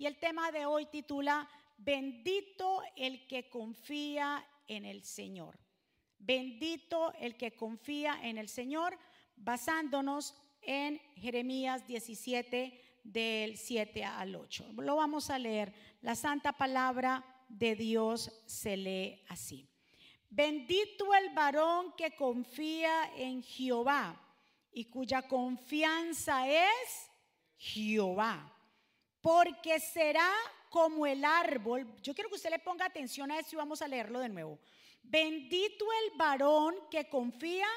y el tema de hoy titula Bendito el que confía en el Señor. Bendito el que confía en el Señor, basándonos en Jeremías 17 del 7 al 8. Lo vamos a leer. La santa palabra de Dios se lee así. Bendito el varón que confía en Jehová y cuya confianza es Jehová, porque será como el árbol. Yo quiero que usted le ponga atención a esto y vamos a leerlo de nuevo. Bendito el varón que confía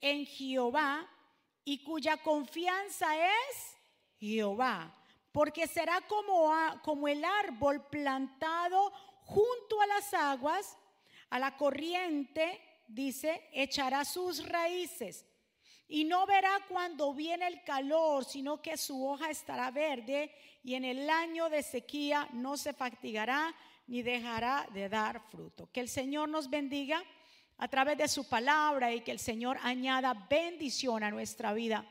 en Jehová y cuya confianza es Jehová, porque será como, como el árbol plantado junto a las aguas a la corriente, dice, echará sus raíces y no verá cuando viene el calor, sino que su hoja estará verde y en el año de sequía no se fatigará ni dejará de dar fruto. Que el Señor nos bendiga a través de su palabra y que el Señor añada bendición a nuestra vida.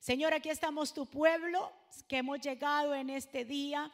Señor, aquí estamos tu pueblo que hemos llegado en este día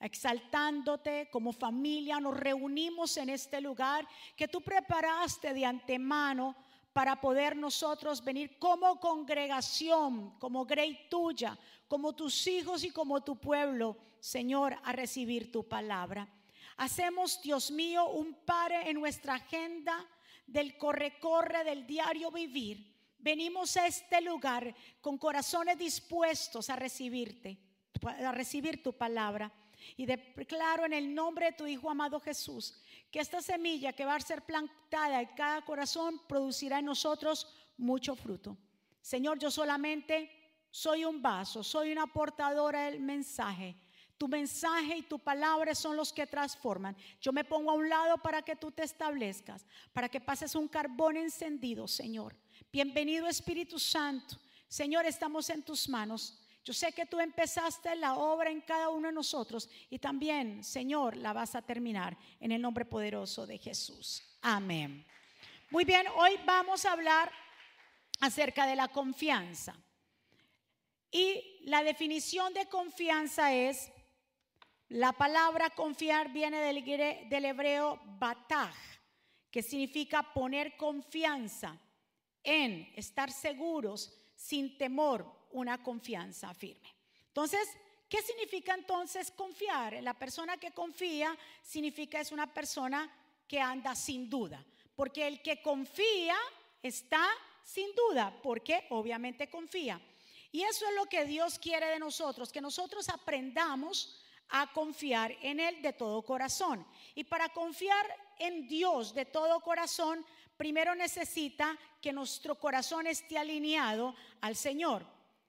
exaltándote como familia, nos reunimos en este lugar que tú preparaste de antemano para poder nosotros venir como congregación, como grey tuya, como tus hijos y como tu pueblo, Señor, a recibir tu palabra. Hacemos, Dios mío, un pare en nuestra agenda del corre-corre del diario vivir. Venimos a este lugar con corazones dispuestos a recibirte, a recibir tu palabra. Y declaro en el nombre de tu Hijo amado Jesús que esta semilla que va a ser plantada en cada corazón producirá en nosotros mucho fruto. Señor, yo solamente soy un vaso, soy una portadora del mensaje. Tu mensaje y tu palabra son los que transforman. Yo me pongo a un lado para que tú te establezcas, para que pases un carbón encendido, Señor. Bienvenido Espíritu Santo. Señor, estamos en tus manos. Yo sé que tú empezaste la obra en cada uno de nosotros y también, Señor, la vas a terminar en el nombre poderoso de Jesús. Amén. Muy bien, hoy vamos a hablar acerca de la confianza. Y la definición de confianza es, la palabra confiar viene del, hebreo bataj, que significa poner confianza en, estar seguros, sin temor, una confianza firme. Entonces, ¿qué significa entonces confiar? La persona que confía significa es una persona que anda sin duda, porque el que confía está sin duda, porque obviamente confía. Y eso es lo que Dios quiere de nosotros, que nosotros aprendamos a confiar en Él de todo corazón. Y para confiar en Dios de todo corazón, primero necesita que nuestro corazón esté alineado al Señor.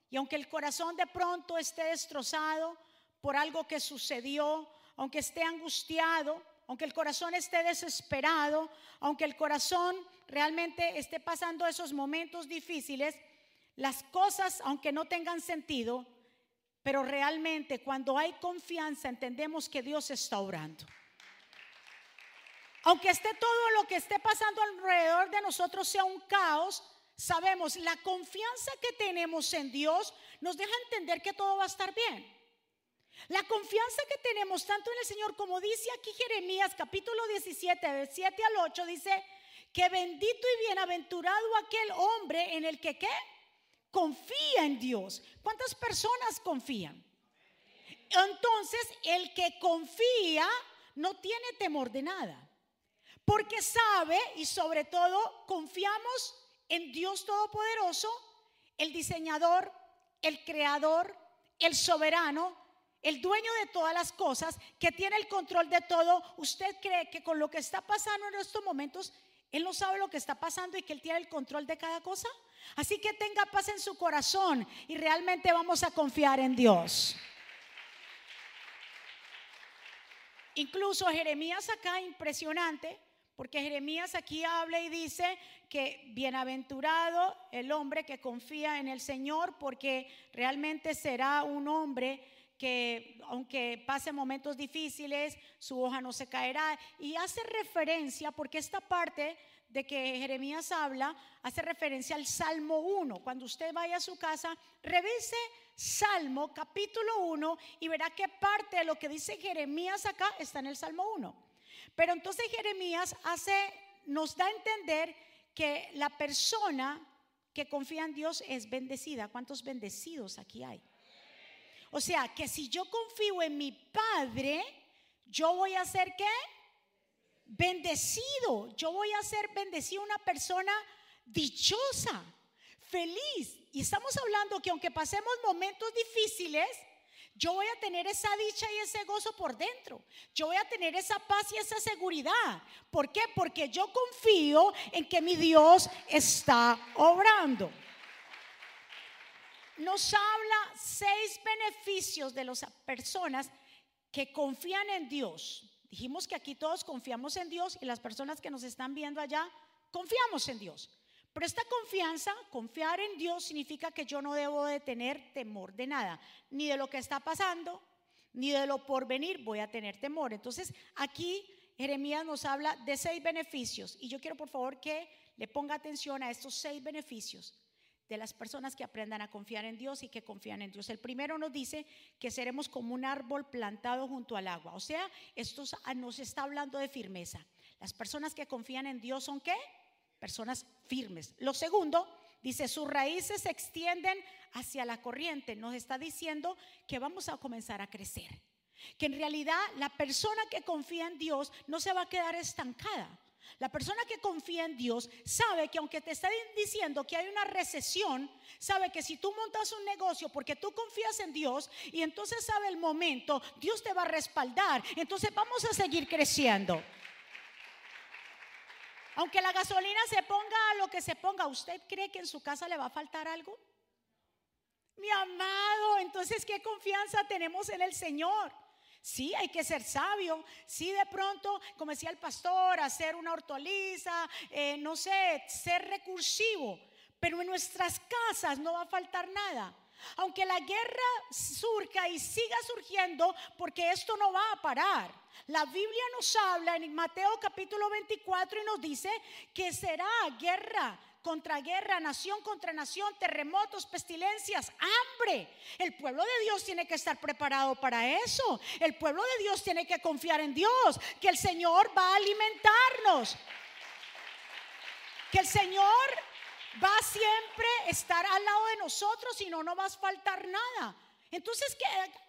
Y aunque el corazón de pronto esté destrozado por algo que sucedió, aunque esté angustiado, aunque el corazón esté desesperado, aunque el corazón realmente esté pasando esos momentos difíciles, las cosas, aunque no tengan sentido, pero realmente cuando hay confianza entendemos que Dios está obrando. Aunque esté todo lo que esté pasando alrededor de nosotros sea un caos, sabemos, la confianza que tenemos en Dios nos deja entender que todo va a estar bien. La confianza que tenemos tanto en el Señor como dice aquí Jeremías capítulo 17, del 7 al 8, dice que bendito y bienaventurado aquel hombre en el que qué? Confía en Dios. ¿Cuántas personas confían? Entonces, el que confía no tiene temor de nada, porque sabe y sobre todo confiamos en Dios Todopoderoso, el diseñador, el creador, el soberano, el dueño de todas las cosas, que tiene el control de todo. ¿Usted cree que con lo que está pasando en estos momentos, Él no sabe lo que está pasando y que Él tiene el control de cada cosa? Así que tenga paz en su corazón y realmente vamos a confiar en Dios. Incluso Jeremías acá, impresionante, porque Jeremías aquí habla y dice que bienaventurado el hombre que confía en el Señor, porque realmente será un hombre que aunque pase momentos difíciles, su hoja no se caerá. Y hace referencia, porque esta parte de que Jeremías habla, hace referencia al Salmo 1. Cuando usted vaya a su casa, revise Salmo capítulo 1 y verá que parte de lo que dice Jeremías acá está en el Salmo 1. Pero entonces Jeremías hace, nos da a entender que la persona que confía en Dios es bendecida. ¿Cuántos bendecidos aquí hay? O sea, que si yo confío en mi Padre, yo voy a ser qué? Bendecido. Yo voy a ser bendecido, una persona dichosa, feliz. Y estamos hablando que aunque pasemos momentos difíciles, yo voy a tener esa dicha y ese gozo por dentro. Yo voy a tener esa paz y esa seguridad. ¿Por qué? Porque yo confío en que mi Dios está obrando. Nos habla seis beneficios de las personas que confían en Dios. Dijimos que aquí todos confiamos en Dios y las personas que nos están viendo allá confiamos en Dios. Pero esta confianza, confiar en Dios significa que yo no debo de tener temor de nada, ni de lo que está pasando, ni de lo por venir voy a tener temor. Entonces aquí Jeremías nos habla de seis beneficios y yo quiero por favor que le ponga atención a estos seis beneficios de las personas que aprendan a confiar en Dios y que confían en Dios. El primero nos dice que seremos como un árbol plantado junto al agua. O sea, esto nos está hablando de firmeza. Las personas que confían en Dios son qué? personas firmes. Lo segundo, dice, sus raíces se extienden hacia la corriente. Nos está diciendo que vamos a comenzar a crecer. Que en realidad la persona que confía en Dios no se va a quedar estancada. La persona que confía en Dios sabe que aunque te está diciendo que hay una recesión, sabe que si tú montas un negocio porque tú confías en Dios y entonces sabe el momento, Dios te va a respaldar. Entonces vamos a seguir creciendo. Aunque la gasolina se ponga a lo que se ponga, ¿usted cree que en su casa le va a faltar algo? Mi amado, entonces, ¿qué confianza tenemos en el Señor? Sí, hay que ser sabio. Sí, de pronto, como decía el pastor, hacer una hortaliza, eh, no sé, ser recursivo. Pero en nuestras casas no va a faltar nada. Aunque la guerra surca y siga surgiendo, porque esto no va a parar. La Biblia nos habla en Mateo capítulo 24 y nos dice que será guerra contra guerra, nación contra nación, terremotos, pestilencias, hambre. El pueblo de Dios tiene que estar preparado para eso. El pueblo de Dios tiene que confiar en Dios, que el Señor va a alimentarnos. Que el Señor va a siempre estar al lado de nosotros y no nos va a faltar nada. Entonces,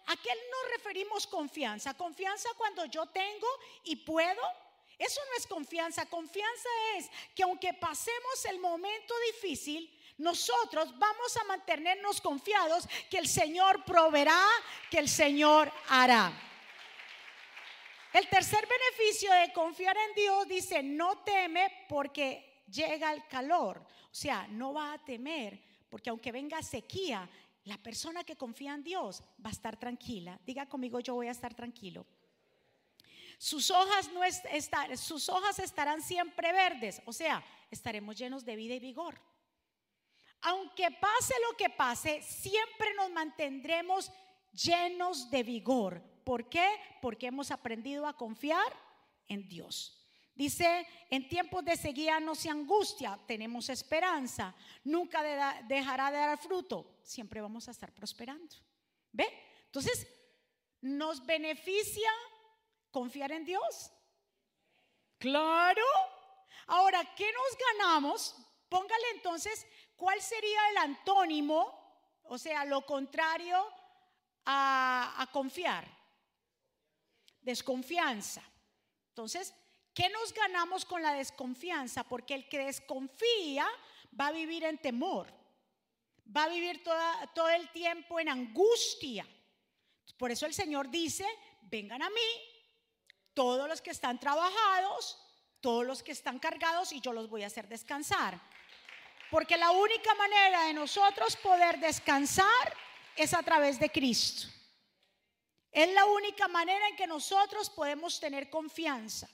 ¿a qué nos referimos confianza? Confianza cuando yo tengo y puedo. Eso no es confianza. Confianza es que aunque pasemos el momento difícil, nosotros vamos a mantenernos confiados que el Señor proveerá, que el Señor hará. El tercer beneficio de confiar en Dios dice, no teme porque llega el calor. O sea, no va a temer porque aunque venga sequía, la persona que confía en Dios va a estar tranquila. Diga conmigo, yo voy a estar tranquilo. Sus hojas, no sus hojas estarán siempre verdes, o sea, estaremos llenos de vida y vigor. Aunque pase lo que pase, siempre nos mantendremos llenos de vigor. ¿Por qué? Porque hemos aprendido a confiar en Dios. Dice, en tiempos de sequía no se angustia, tenemos esperanza, nunca dejará de dar fruto, siempre vamos a estar prosperando. ¿Ve? Entonces, ¿nos beneficia confiar en Dios? Claro. Ahora, ¿qué nos ganamos? Póngale entonces, ¿cuál sería el antónimo? O sea, lo contrario a, a confiar. Desconfianza. Entonces, ¿Qué nos ganamos con la desconfianza? Porque el que desconfía va a vivir en temor, va a vivir todo el tiempo en angustia. Por eso el Señor dice, vengan a mí todos los que están trabajados, todos los que están cargados y yo los voy a hacer descansar. Porque la única manera de nosotros poder descansar es a través de Cristo. Es la única manera en que nosotros podemos tener confianza.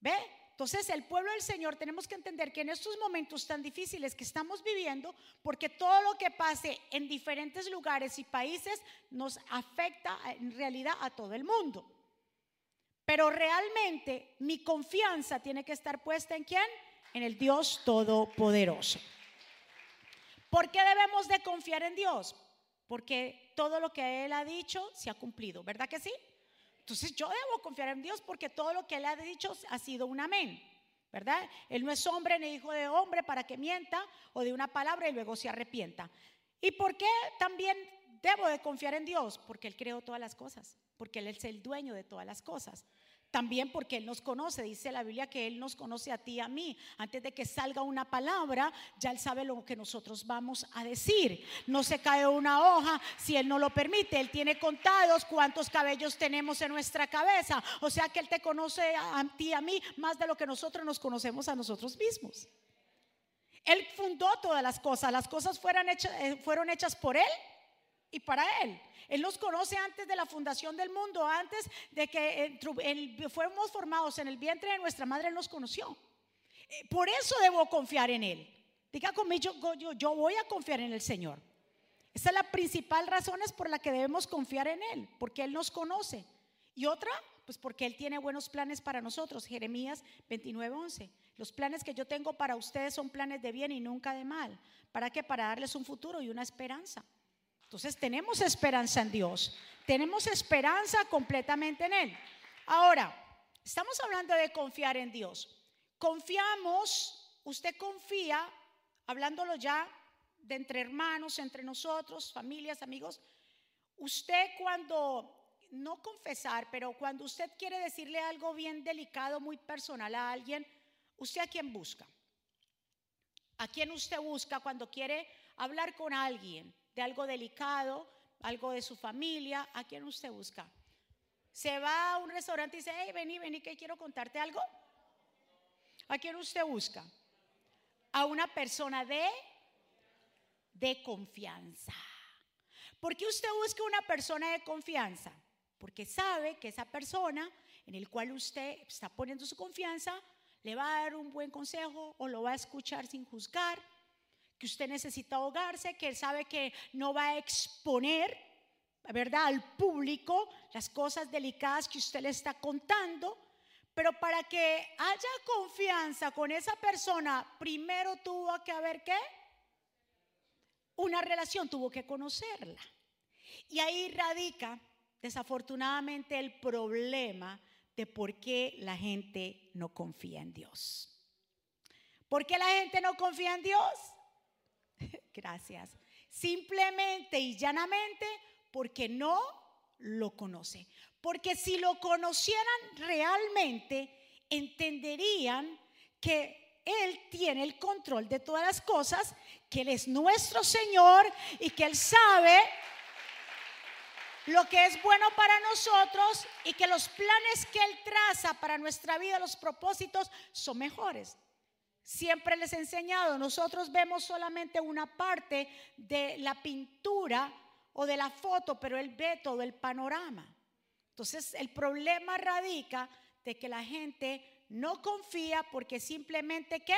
¿Ve? Entonces, el pueblo del Señor tenemos que entender que en estos momentos tan difíciles que estamos viviendo, porque todo lo que pase en diferentes lugares y países nos afecta en realidad a todo el mundo. Pero realmente mi confianza tiene que estar puesta en quién? En el Dios Todopoderoso. ¿Por qué debemos de confiar en Dios? Porque todo lo que Él ha dicho se ha cumplido, ¿verdad que sí? Entonces yo debo confiar en Dios porque todo lo que Él ha dicho ha sido un amén, ¿verdad? Él no es hombre ni hijo de hombre para que mienta o de una palabra y luego se arrepienta. ¿Y por qué también debo de confiar en Dios? Porque Él creó todas las cosas, porque Él es el dueño de todas las cosas. También porque Él nos conoce, dice la Biblia que Él nos conoce a ti y a mí. Antes de que salga una palabra, ya Él sabe lo que nosotros vamos a decir. No se cae una hoja si Él no lo permite. Él tiene contados cuántos cabellos tenemos en nuestra cabeza. O sea que Él te conoce a ti y a mí más de lo que nosotros nos conocemos a nosotros mismos. Él fundó todas las cosas. Las cosas fueron hechas, eh, fueron hechas por Él y para Él. Él nos conoce antes de la fundación del mundo, antes de que fuéramos formados en el vientre de nuestra madre, Él nos conoció. Eh, por eso debo confiar en Él. Diga conmigo, yo, yo, voy a confiar en el Señor. Esa es la principal razón es por la que debemos confiar en Él, porque Él nos conoce. Y otra, pues porque Él tiene buenos planes para nosotros. Jeremías 29:11. Los planes que yo tengo para ustedes son planes de bien y nunca de mal. ¿Para qué? Para darles un futuro y una esperanza. Entonces tenemos esperanza en Dios, tenemos esperanza completamente en Él. Ahora, estamos hablando de confiar en Dios. Confiamos, usted confía, hablándolo ya de entre hermanos, entre nosotros, familias, amigos, usted cuando, no confesar, pero cuando usted quiere decirle algo bien delicado, muy personal a alguien, ¿usted a quién busca? ¿A quién usted busca cuando quiere hablar con alguien? De algo delicado, algo de su familia, ¿a quién usted busca? Se va a un restaurante y dice, hey, vení, vení, que quiero contarte algo. ¿A quién usted busca? A una persona de, de confianza. ¿Por qué usted busca una persona de confianza? Porque sabe que esa persona en el cual usted está poniendo su confianza le va a dar un buen consejo o lo va a escuchar sin juzgar que usted necesita ahogarse, que él sabe que no va a exponer, ¿verdad?, al público las cosas delicadas que usted le está contando. Pero para que haya confianza con esa persona, primero tuvo que haber qué? Una relación, tuvo que conocerla. Y ahí radica, desafortunadamente, el problema de por qué la gente no confía en Dios. ¿Por qué la gente no confía en Dios? Gracias. Simplemente y llanamente porque no lo conoce. Porque si lo conocieran realmente, entenderían que Él tiene el control de todas las cosas, que Él es nuestro Señor y que Él sabe lo que es bueno para nosotros y que los planes que Él traza para nuestra vida, los propósitos, son mejores. Siempre les he enseñado, nosotros vemos solamente una parte de la pintura o de la foto, pero él ve todo el panorama. Entonces el problema radica de que la gente no confía porque simplemente ¿qué?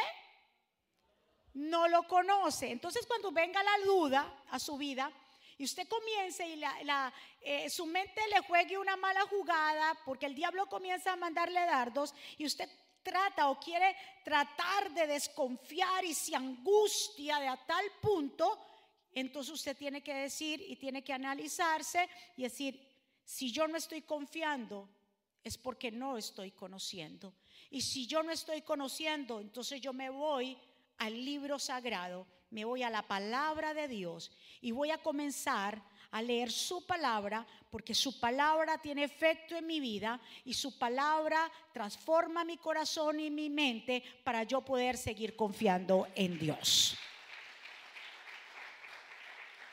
No lo conoce. Entonces cuando venga la duda a su vida y usted comience y la, eh, su mente le juegue una mala jugada porque el diablo comienza a mandarle dardos y usted trata o quiere tratar de desconfiar y se angustia de a tal punto, entonces usted tiene que decir y tiene que analizarse y decir, si yo no estoy confiando, es porque no estoy conociendo. Y si yo no estoy conociendo, entonces yo me voy al libro sagrado, me voy a la palabra de Dios y voy a comenzar a leer su palabra, porque su palabra tiene efecto en mi vida y su palabra transforma mi corazón y mi mente para yo poder seguir confiando en Dios.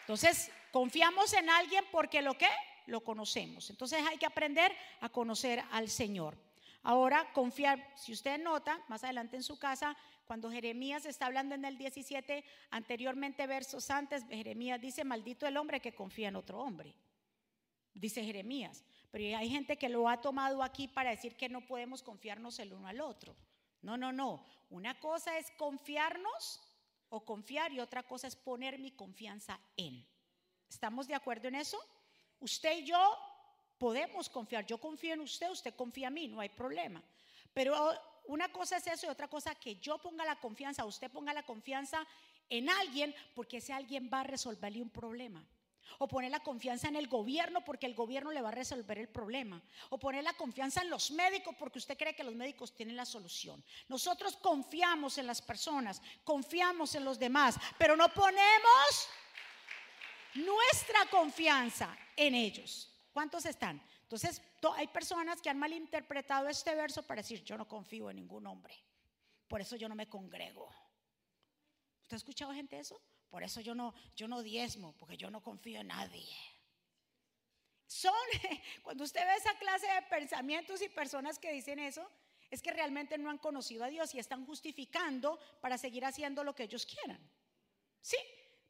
Entonces, confiamos en alguien porque lo que lo conocemos. Entonces hay que aprender a conocer al Señor. Ahora, confiar, si usted nota, más adelante en su casa, cuando Jeremías está hablando en el 17, anteriormente versos antes, Jeremías dice, maldito el hombre que confía en otro hombre. Dice Jeremías. Pero hay gente que lo ha tomado aquí para decir que no podemos confiarnos el uno al otro. No, no, no. Una cosa es confiarnos o confiar y otra cosa es poner mi confianza en. ¿Estamos de acuerdo en eso? Usted y yo podemos confiar. Yo confío en usted, usted confía en mí, no hay problema. Pero una cosa es eso y otra cosa que yo ponga la confianza, usted ponga la confianza en alguien porque ese alguien va a resolverle un problema. O poner la confianza en el gobierno porque el gobierno le va a resolver el problema. O poner la confianza en los médicos porque usted cree que los médicos tienen la solución. Nosotros confiamos en las personas, confiamos en los demás, pero no ponemos nuestra confianza en ellos. ¿Cuántos están? Entonces, hay personas que han malinterpretado este verso para decir, yo no confío en ningún hombre. Por eso yo no me congrego. ¿Usted ha escuchado gente eso? Por eso yo no, yo no diezmo, porque yo no confío en nadie. Son, cuando usted ve esa clase de pensamientos y personas que dicen eso, es que realmente no han conocido a Dios y están justificando para seguir haciendo lo que ellos quieran. Sí,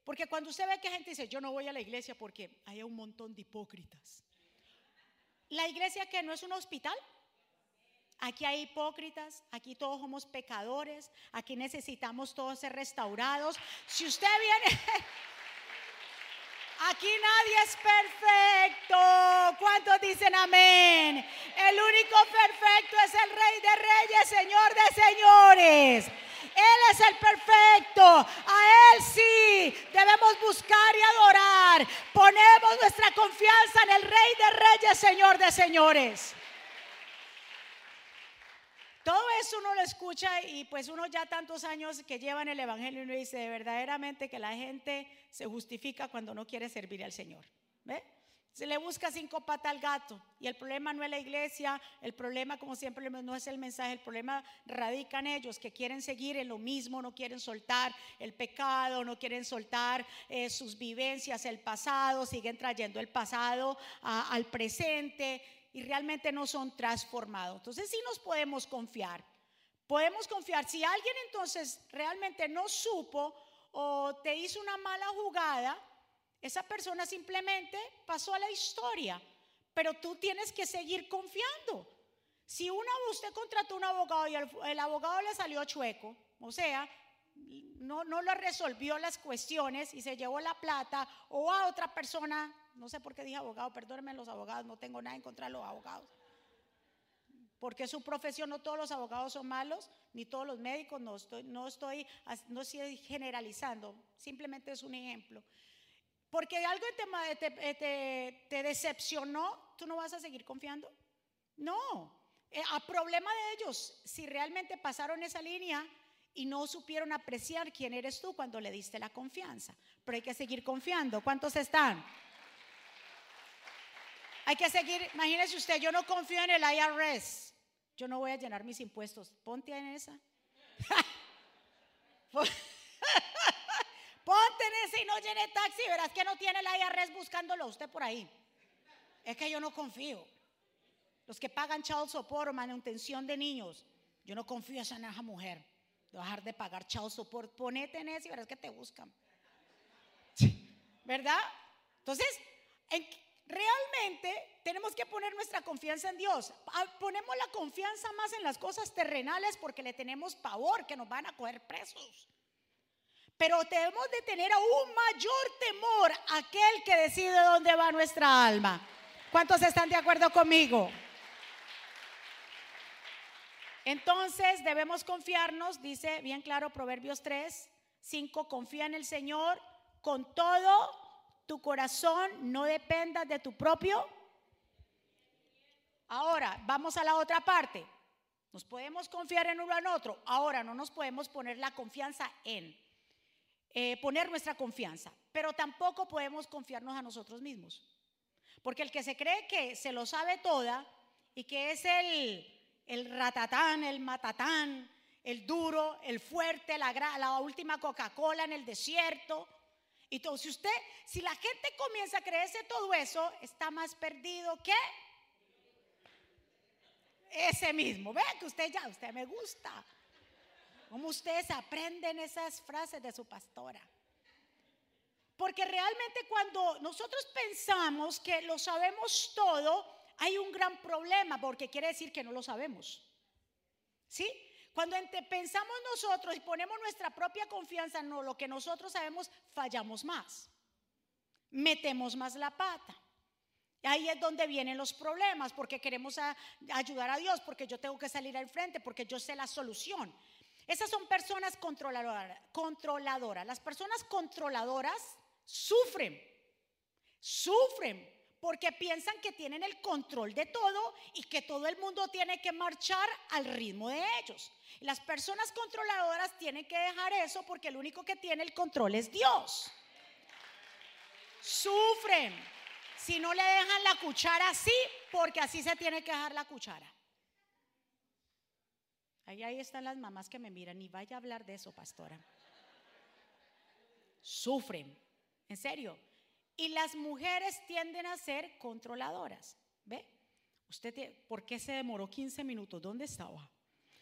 porque cuando usted ve que gente dice, yo no voy a la iglesia porque hay un montón de hipócritas. La iglesia que no es un hospital, Aquí hay hipócritas, aquí todos somos pecadores, aquí necesitamos todos ser restaurados. Si usted viene, aquí nadie es perfecto. ¿Cuántos dicen amén? El único perfecto es el Rey de Reyes, Señor de Señores. Es el perfecto. A Él sí debemos buscar y adorar. Ponemos nuestra confianza en el Rey de Reyes, Señor de Señores. Todo eso uno lo escucha y pues uno ya tantos años que lleva en el Evangelio y uno dice verdaderamente que la gente se justifica cuando no quiere servir al Señor. ¿Ve? Se le busca cinco patas al gato y el problema no es la iglesia, el problema como siempre no es el mensaje, el problema radica en ellos que quieren seguir en lo mismo, no quieren soltar el pecado, no quieren soltar eh, sus vivencias, el pasado, siguen trayendo el pasado al presente y realmente no son transformados. Entonces sí nos podemos confiar. Podemos confiar. Si alguien entonces realmente no supo o te hizo una mala jugada, esa persona simplemente pasó a la historia. Pero tú tienes que seguir confiando. Si una, usted contrató un abogado y el, abogado le salió chueco, o sea, no, no le resolvió las cuestiones y se llevó la plata, o a otra persona no sé por qué dije abogado, perdónenme los abogados, no tengo nada en contra de los abogados. Porque su profesión, no todos los abogados son malos, ni todos los médicos, no estoy, no estoy, no estoy generalizando, simplemente es un ejemplo. Porque algo te, te, te, decepcionó, ¿tú no vas a seguir confiando? No, eh, a problema de ellos, si realmente pasaron esa línea y no supieron apreciar quién eres tú cuando le diste la confianza. Pero hay que seguir confiando. ¿Cuántos están? Hay que seguir, imagínese usted, yo no confío en el IRS. Yo no voy a llenar mis impuestos. Ponte en esa. Ponte en esa y no llene taxi. Verás que no tiene el IRS buscándolo usted por ahí. Es que yo no confío. Los que pagan child support o manutención de niños, yo no confío en esa mujer. De dejar de pagar child support. Ponete en esa y verás que te buscan. ¿Verdad? Entonces, ¿en, realmente tenemos que poner nuestra confianza en Dios. Ah, ponemos la confianza más en las cosas terrenales porque le tenemos pavor que nos van a coger presos. Pero debemos de tener aún mayor temor aquel que decide dónde va nuestra alma. ¿Cuántos están de acuerdo conmigo? Entonces debemos confiarnos, dice bien claro Proverbios 3, 5, confía en el Señor con todo tu corazón no dependa de tu propio. Ahora, vamos a la otra parte. Nos podemos confiar en uno en otro. Ahora, no nos podemos poner la confianza en, eh, poner nuestra confianza, pero tampoco podemos confiarnos a nosotros mismos. Porque el que se cree que se lo sabe toda y que es el, el ratatán, el matatán, el duro, el fuerte, la, la última Coca-Cola en el desierto, y todo, si usted, si la gente comienza a creerse todo eso, está más perdido que ese mismo. Vea que usted ya, usted me gusta. Como ustedes aprenden esas frases de su pastora. Porque realmente cuando nosotros pensamos que lo sabemos todo, hay un gran problema porque quiere decir que no lo sabemos. ¿Sí? Cuando pensamos nosotros y ponemos nuestra propia confianza en lo que nosotros sabemos, fallamos más. Metemos más la pata. Ahí es donde vienen los problemas, porque queremos ayudar a Dios, porque yo tengo que salir al frente, porque yo sé la solución. Esas son personas controladoras. Las personas controladoras sufren, sufren porque piensan que tienen el control de todo y que todo el mundo tiene que marchar al ritmo de ellos. Las personas controladoras tienen que dejar eso porque el único que tiene el control es Dios. Sufren si no le dejan la cuchara así, porque así se tiene que dejar la cuchara. Ahí, ahí están las mamás que me miran y vaya a hablar de eso, pastora. Sufren, en serio. Y las mujeres tienden a ser controladoras. ¿Ve? Usted, ¿por qué se demoró 15 minutos? ¿Dónde estaba?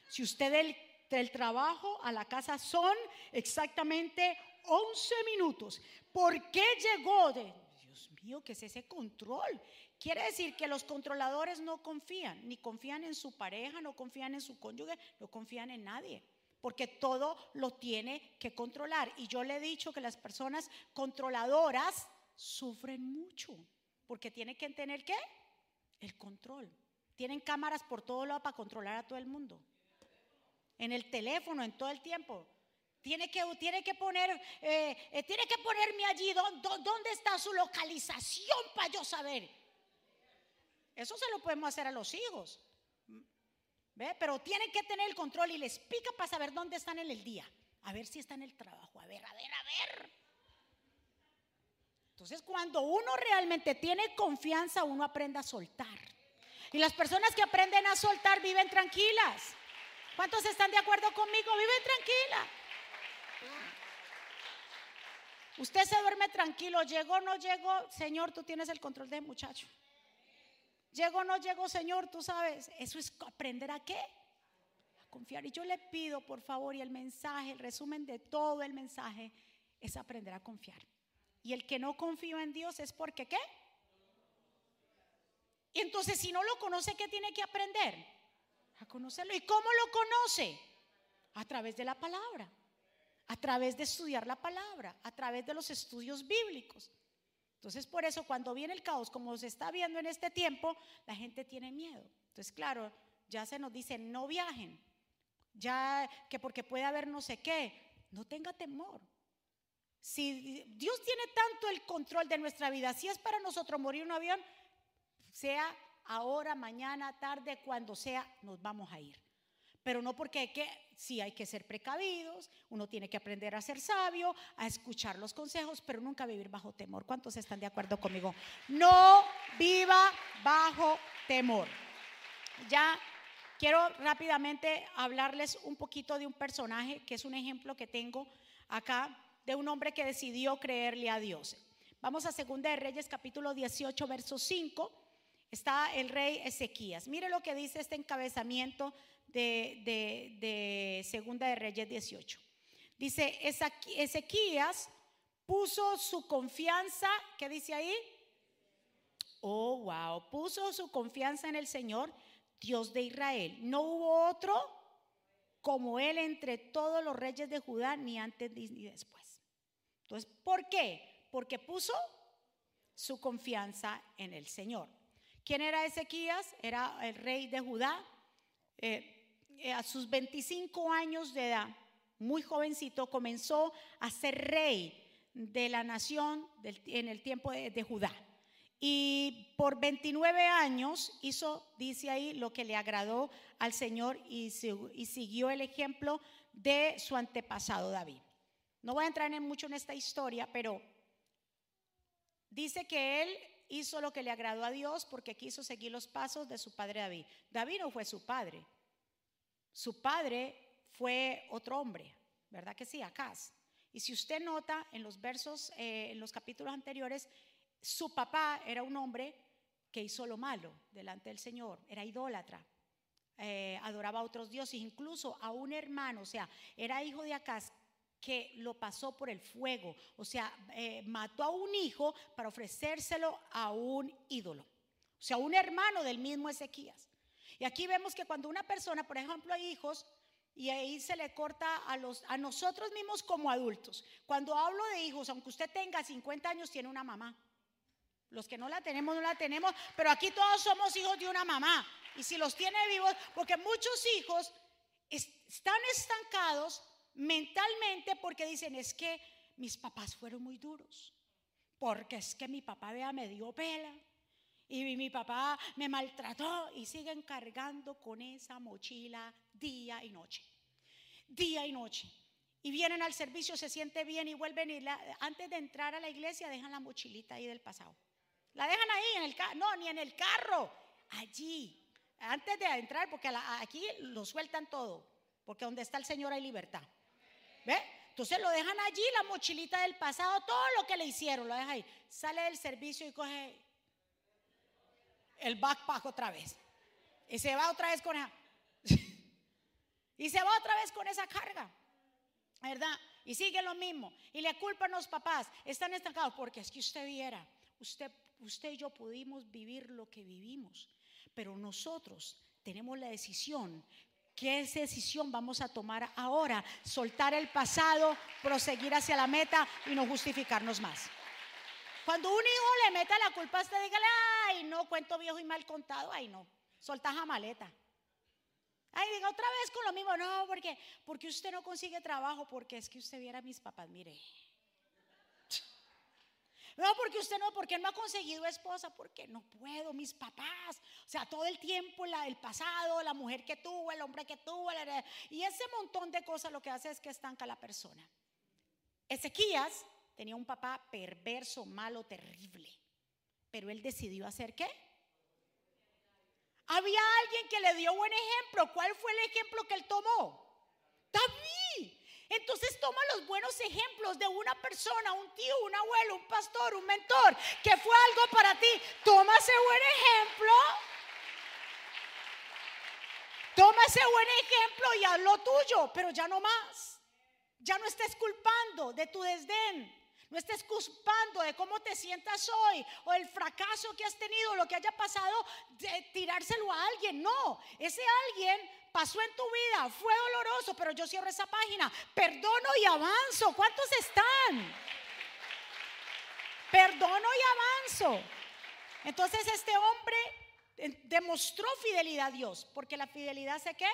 Si usted del, del trabajo a la casa son exactamente 11 minutos, ¿por qué llegó de, Dios mío, qué es ese control? Quiere decir que los controladores no confían, ni confían en su pareja, no confían en su cónyuge, no confían en nadie, porque todo lo tiene que controlar. Y yo le he dicho que las personas controladoras sufren mucho, porque tienen que tener qué? El control. Tienen cámaras por todo lado para controlar a todo el mundo. En el teléfono, en todo el tiempo. Tiene que, tiene que poner, eh, eh, tiene que ponerme allí dónde está su localización para yo saber. Eso se lo podemos hacer a los hijos. ¿Ve? Pero tienen que tener el control y les pica para saber dónde están en el día. A ver si están en el trabajo. A ver, a ver, a ver. Entonces, cuando uno realmente tiene confianza, uno aprende a soltar. Y las personas que aprenden a soltar viven tranquilas. ¿Cuántos están de acuerdo conmigo? Viven tranquila. Usted se duerme tranquilo, llegó, no llegó, Señor, tú tienes el control del muchacho. Llegó, no llegó, Señor, tú sabes. Eso es aprender a qué? A confiar. Y yo le pido, por favor, y el mensaje, el resumen de todo el mensaje, es aprender a confiar. Y el que no confía en Dios es porque qué? Y entonces si no lo conoce, ¿qué tiene que aprender? A conocerlo. ¿Y cómo lo conoce? A través de la palabra, a través de estudiar la palabra, a través de los estudios bíblicos. Entonces por eso cuando viene el caos, como se está viendo en este tiempo, la gente tiene miedo. Entonces claro, ya se nos dice, no viajen, ya que porque puede haber no sé qué, no tenga temor. Si Dios tiene tanto el control de nuestra vida, si es para nosotros morir un avión, sea ahora, mañana, tarde, cuando sea, nos vamos a ir. Pero no porque hay que, sí hay que ser precavidos, uno tiene que aprender a ser sabio, a escuchar los consejos, pero nunca vivir bajo temor. ¿Cuántos están de acuerdo conmigo? No viva bajo temor. Ya quiero rápidamente hablarles un poquito de un personaje que es un ejemplo que tengo acá de un hombre que decidió creerle a Dios. Vamos a Segunda de Reyes capítulo 18 verso 5. Está el rey Ezequías. Mire lo que dice este encabezamiento de, Segunda de Reyes 18. Dice, Ezequías puso su confianza, ¿qué dice ahí? Oh, wow, puso su confianza en el Señor, Dios de Israel. No hubo otro como él entre todos los reyes de Judá, ni antes ni después. Entonces, ¿por qué? Porque puso su confianza en el Señor. ¿Quién era Ezequías? Era el rey de Judá. Eh, a sus 25 años de edad, muy jovencito, comenzó a ser rey de la nación en el tiempo de, Judá. Y por 29 años hizo, dice ahí, lo que le agradó al Señor y siguió el ejemplo de su antepasado David. No voy a entrar en mucho en esta historia, pero dice que él hizo lo que le agradó a Dios porque quiso seguir los pasos de su padre David. David no fue su padre. Su padre fue otro hombre, ¿verdad que sí? Acaz. Y si usted nota en los versos, eh, en los capítulos anteriores, su papá era un hombre que hizo lo malo delante del Señor, era idólatra, eh, adoraba a otros dioses, incluso a un hermano, o sea, era hijo de Acaz, que lo pasó por el fuego, o sea, eh, mató a un hijo para ofrecérselo a un ídolo, o sea, un hermano del mismo Ezequías. Y aquí vemos que cuando una persona, por ejemplo, hay hijos Y ahí se le corta a, los, a nosotros mismos como adultos. Cuando hablo de hijos, aunque usted tenga 50 años, tiene una mamá. Los que no la tenemos, no la tenemos, pero aquí todos somos hijos de una mamá. Y si los tiene vivos, porque muchos hijos están estancados mentalmente porque dicen, es que mis papás fueron muy duros, porque es que mi papá vea, me dio pela. Y mi papá me maltrató y siguen cargando con esa mochila día y noche. Día y noche. Y vienen al servicio, se siente bien y vuelven y antes de entrar a la iglesia dejan la mochilita ahí del pasado. La dejan ahí en el carro, no, ni en el carro, allí. Antes de entrar, porque aquí lo sueltan todo, porque donde está el Señor hay libertad. ¿Ve? Entonces lo dejan allí, la mochilita del pasado, todo lo que le hicieron, lo deja ahí. Sale del servicio y coge el backpack otra vez. Y se va otra vez con esa. y se va otra vez con esa carga. ¿Verdad? Y sigue lo mismo. Y le culpan los papás. Están estancados porque es que usted viera. Usted, usted y yo pudimos vivir lo que vivimos. Pero nosotros tenemos la decisión ¿Qué decisión vamos a tomar ahora? Soltar el pasado, proseguir hacia la meta y no justificarnos más. Cuando un hijo le meta la culpa a usted, dígale, ay, no, cuento viejo y mal contado, ay, no, soltas a maleta. Ay, diga otra vez con lo mismo, no, porque, porque usted no consigue trabajo, porque es que usted viera a mis papás, mire. No, porque usted no, porque no ha conseguido esposa, porque no puedo, mis papás. O sea, todo el tiempo, la, el pasado, la mujer que tuvo, el hombre que tuvo, y ese montón de cosas lo que hace es que estanca a la persona. Ezequías tenía un papá perverso, malo, terrible. Pero él decidió hacer qué? Había alguien que le dio buen ejemplo. ¿Cuál fue el ejemplo que él tomó? David. Entonces toma los buenos ejemplos de una persona, un tío, un abuelo, un pastor, un mentor, que fue algo para ti. Toma ese buen ejemplo. Toma ese buen ejemplo y haz lo tuyo, pero ya no más. Ya no estés culpando de tu desdén. No estés culpando de cómo te sientas hoy o el fracaso que has tenido, lo que haya pasado, de tirárselo a alguien. No, ese alguien pasó en tu vida, fue doloroso, pero yo cierro esa página, perdono y avanzo. ¿Cuántos están? Perdono y avanzo. Entonces este hombre eh, demostró fidelidad a Dios, porque la fidelidad se qué?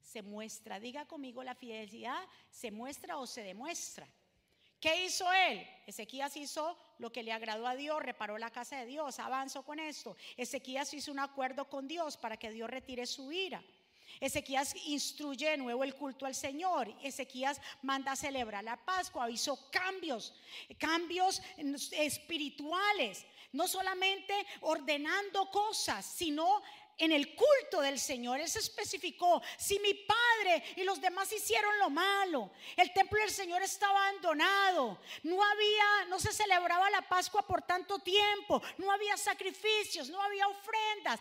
Se muestra. Diga conmigo, la fidelidad se muestra o se demuestra. ¿Qué hizo él? Ezequías hizo lo que le agradó a Dios, reparó la casa de Dios, avanzó con esto. Ezequías hizo un acuerdo con Dios para que Dios retire su ira. Ezequías instruye de nuevo el culto al Señor. Ezequías manda a celebrar la Pascua. Hizo cambios, cambios espirituales. No solamente ordenando cosas, sino en el culto del Señor. Él se especificó, si mi padre y los demás hicieron lo malo, el templo del Señor estaba abandonado, no había, no se celebraba la Pascua por tanto tiempo, no había sacrificios, no había ofrendas,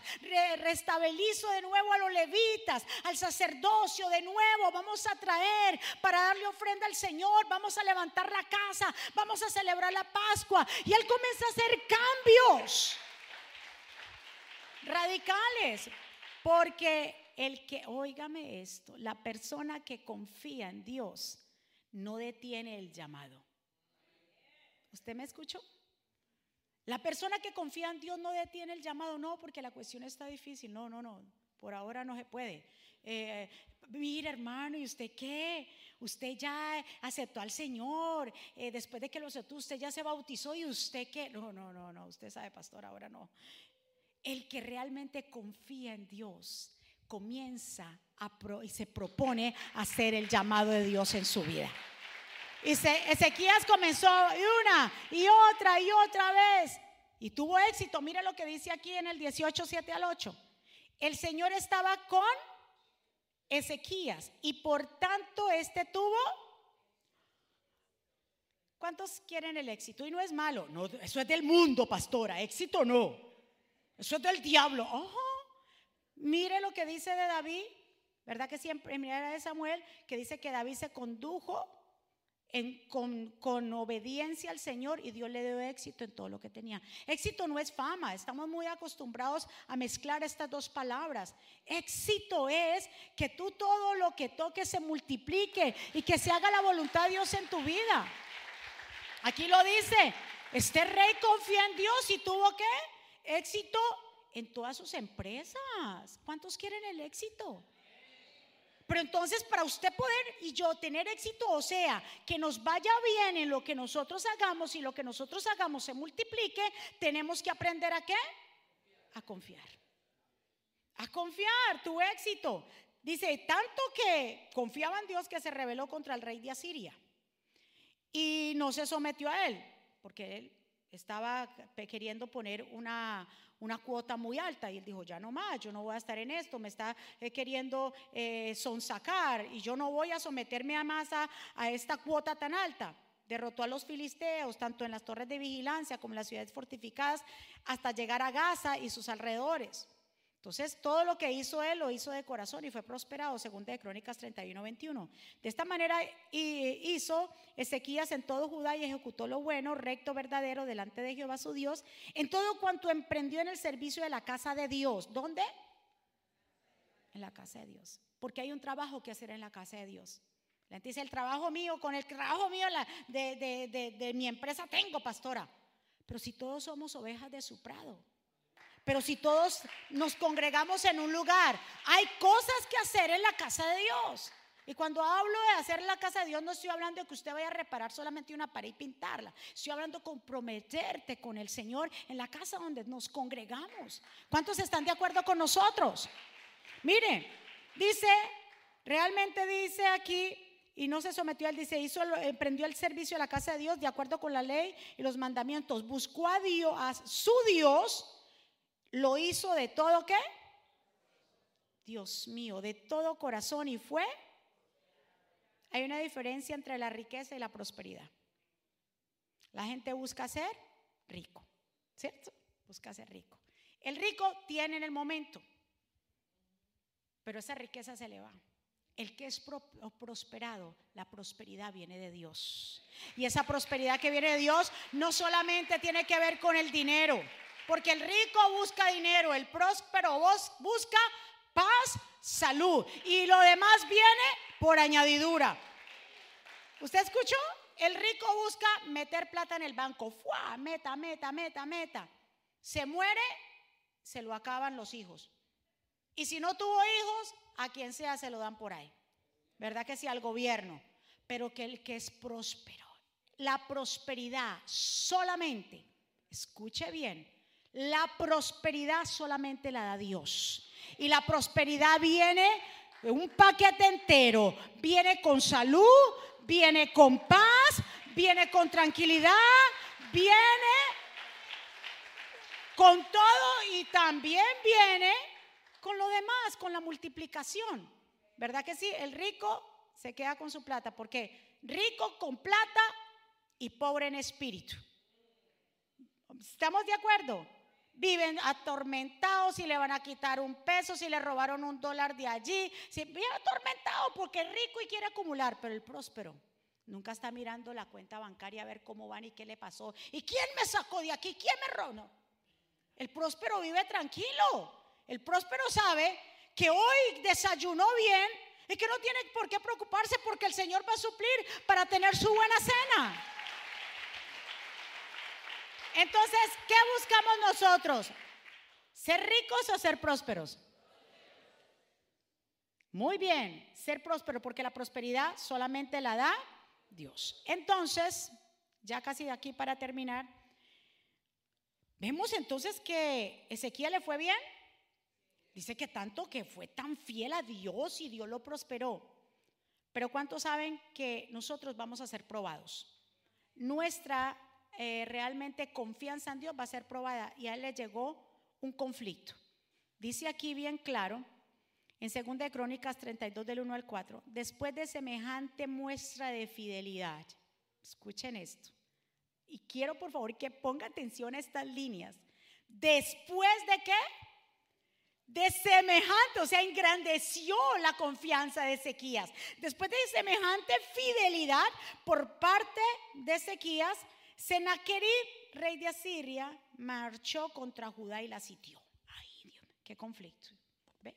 restabelizo de nuevo a los levitas, al sacerdocio de nuevo, vamos a traer para darle ofrenda al Señor, vamos a levantar la casa, vamos a celebrar la Pascua. Y él comienza a hacer cambios radicales. Porque el que, óigame esto, la persona que confía en Dios no detiene el llamado. ¿Usted me escuchó? La persona que confía en Dios no detiene el llamado, no, porque la cuestión está difícil. No, no, no, por ahora no se puede. Eh, mira, hermano, ¿y usted qué? Usted ya aceptó al Señor. Eh, después de que lo aceptó, usted ya se bautizó y usted qué? No, no, no, no. Usted sabe, pastor, ahora no. El que realmente confía en Dios comienza a y se propone hacer el llamado de Dios en su vida. Y Ezequías comenzó una y otra y otra vez y tuvo éxito. Mira lo que dice aquí en el 18, 7 al 8. El Señor estaba con Ezequías y por tanto este tuvo. ¿Cuántos quieren el éxito? Y no es malo, no, eso es del mundo, pastora, éxito no. Eso es del diablo. Mire lo que dice de David, ¿verdad que siempre? Mira de Samuel, que dice que David se condujo con, obediencia al Señor y Dios le dio éxito en todo lo que tenía. Éxito no es fama, estamos muy acostumbrados a mezclar estas dos palabras. Éxito es que tú todo lo que toques se multiplique y que se haga la voluntad de Dios en tu vida. Aquí lo dice, este rey confía en Dios y tuvo que éxito en todas sus empresas. ¿Cuántos quieren el éxito? Pero entonces para usted poder y yo tener éxito, o sea, que nos vaya bien en lo que nosotros hagamos y lo que nosotros hagamos se multiplique, tenemos que aprender a qué? A confiar. A confiar tu éxito. Dice, tanto que confiaba en Dios que se rebeló contra el rey de Asiria y no se sometió a él, porque él estaba queriendo poner una, una cuota muy alta y él dijo, ya no más, yo no voy a estar en esto, me está eh, queriendo eh, sonsacar y yo no voy a someterme a más a, esta cuota tan alta. Derrotó a los filisteos, tanto en las torres de vigilancia como en las ciudades fortificadas, hasta llegar a Gaza y sus alrededores. Entonces, todo lo que hizo él lo hizo de corazón y fue prosperado, según de Crónicas 31, 21. De esta manera hizo Ezequías en todo Judá y ejecutó lo bueno, recto, verdadero, delante de Jehová su Dios, en todo cuanto emprendió en el servicio de la casa de Dios. ¿Dónde? En la casa de Dios. Porque hay un trabajo que hacer en la casa de Dios. La gente dice, el trabajo mío, con el trabajo mío de, de mi empresa tengo, pastora. Pero si todos somos ovejas de su prado. Pero si todos nos congregamos en un lugar, hay cosas que hacer en la casa de Dios. Y cuando hablo de hacer la casa de Dios, no estoy hablando de que usted vaya a reparar solamente una pared y pintarla. Estoy hablando de comprometerte con el Señor en la casa donde nos congregamos. ¿Cuántos están de acuerdo con nosotros? Mire, dice, realmente dice aquí, y no se sometió él, dice, emprendió el servicio a la casa de Dios de acuerdo con la ley y los mandamientos. Buscó a Dios, a su Dios lo hizo de todo qué? Dios mío, de todo corazón y fue. Hay una diferencia entre la riqueza y la prosperidad. La gente busca ser rico, ¿cierto? Busca ser rico. El rico tiene en el momento, pero esa riqueza se le va. El que es prosperado, la prosperidad viene de Dios. Y esa prosperidad que viene de Dios no solamente tiene que ver con el dinero. Porque el rico busca dinero, el próspero busca paz, salud. Y lo demás viene por añadidura. ¿Usted escuchó? El rico busca meter plata en el banco. ¡Fua! Meta, meta, meta, meta. Se muere, se lo acaban los hijos. Y si no tuvo hijos, a quien sea se lo dan por ahí. ¿Verdad que sí? Al gobierno. Pero que el que es próspero. La prosperidad solamente, escuche bien, la prosperidad solamente la da Dios. Y la prosperidad viene un paquete entero. Viene con salud, viene con paz, viene con tranquilidad, viene con todo y también viene con lo demás, con la multiplicación. ¿Verdad que sí? El rico se queda con su plata. porque Rico con plata y pobre en espíritu. ¿Estamos de acuerdo? Viven atormentados si le van a quitar un peso, si le robaron un dólar de allí, si vive atormentado porque es rico y quiere acumular, pero el próspero nunca está mirando la cuenta bancaria a ver cómo van y qué le pasó. ¿Y quién me sacó de aquí? ¿Quién me robó? El próspero vive tranquilo. El próspero sabe que hoy desayunó bien y que no tiene por qué preocuparse porque el Señor va a suplir para tener su buena cena. Entonces, ¿qué buscamos nosotros? ¿Ser ricos o ser prósperos? Muy bien, ser próspero, porque la prosperidad solamente la da Dios. Entonces, ya casi de aquí para terminar, vemos entonces que Ezequiel le fue bien. Dice que tanto que fue tan fiel a Dios y Dios lo prosperó. Pero ¿cuántos saben que nosotros vamos a ser probados? Nuestra eh, realmente confianza en Dios va a ser probada y a él le llegó un conflicto. Dice aquí bien claro, en 2 de Crónicas 32 del 1 al 4, después de semejante muestra de fidelidad, escuchen esto, y quiero por favor que ponga atención a estas líneas, después de qué? de semejante, o sea, engrandeció la confianza de Ezequías. Después de semejante fidelidad por parte de Ezequías, Senaquerib, rey de Asiria, marchó contra Judá y la sitió. Ay, Dios, qué conflicto. ¿Ve?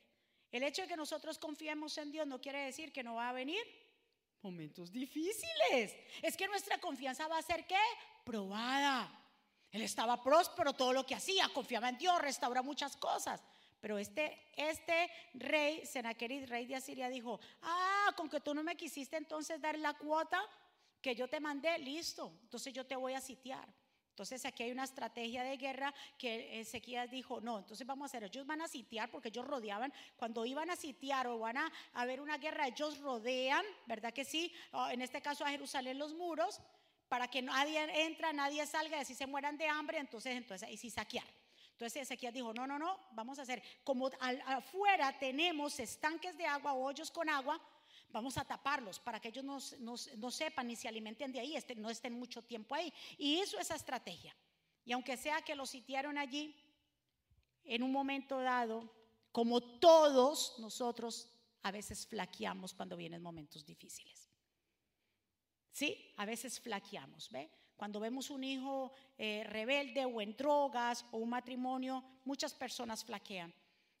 El hecho de que nosotros confiemos en Dios no quiere decir que no va a venir momentos difíciles. Es que nuestra confianza va a ser qué? Probada. Él estaba próspero, todo lo que hacía, confiaba en Dios, restaura muchas cosas. Pero este, este rey, Senaquerib, rey de Asiria, dijo, ah, con que tú no me quisiste entonces dar la cuota que yo te mandé, listo, entonces yo te voy a sitiar. Entonces aquí hay una estrategia de guerra que Ezequías dijo, no, entonces vamos a hacer, ellos van a sitiar porque ellos rodeaban, cuando iban a sitiar o van a haber una guerra, ellos rodean, ¿verdad que sí? En este caso a Jerusalén los muros, para que nadie entra, nadie salga y así se mueran de hambre, entonces, entonces ahí sí saquear. Entonces Ezequiel dijo, no, no, no, vamos a hacer, como afuera tenemos estanques de agua, hoyos con agua, vamos a taparlos para que ellos no, sepan ni se alimenten de ahí, este, no estén mucho tiempo ahí. Y hizo esa estrategia. Y aunque sea que los sitiaron allí, en un momento dado, como todos nosotros a veces flaqueamos cuando vienen momentos difíciles. Sí, a veces flaqueamos, ¿ve? Cuando vemos un hijo eh, rebelde o en drogas o un matrimonio, muchas personas flaquean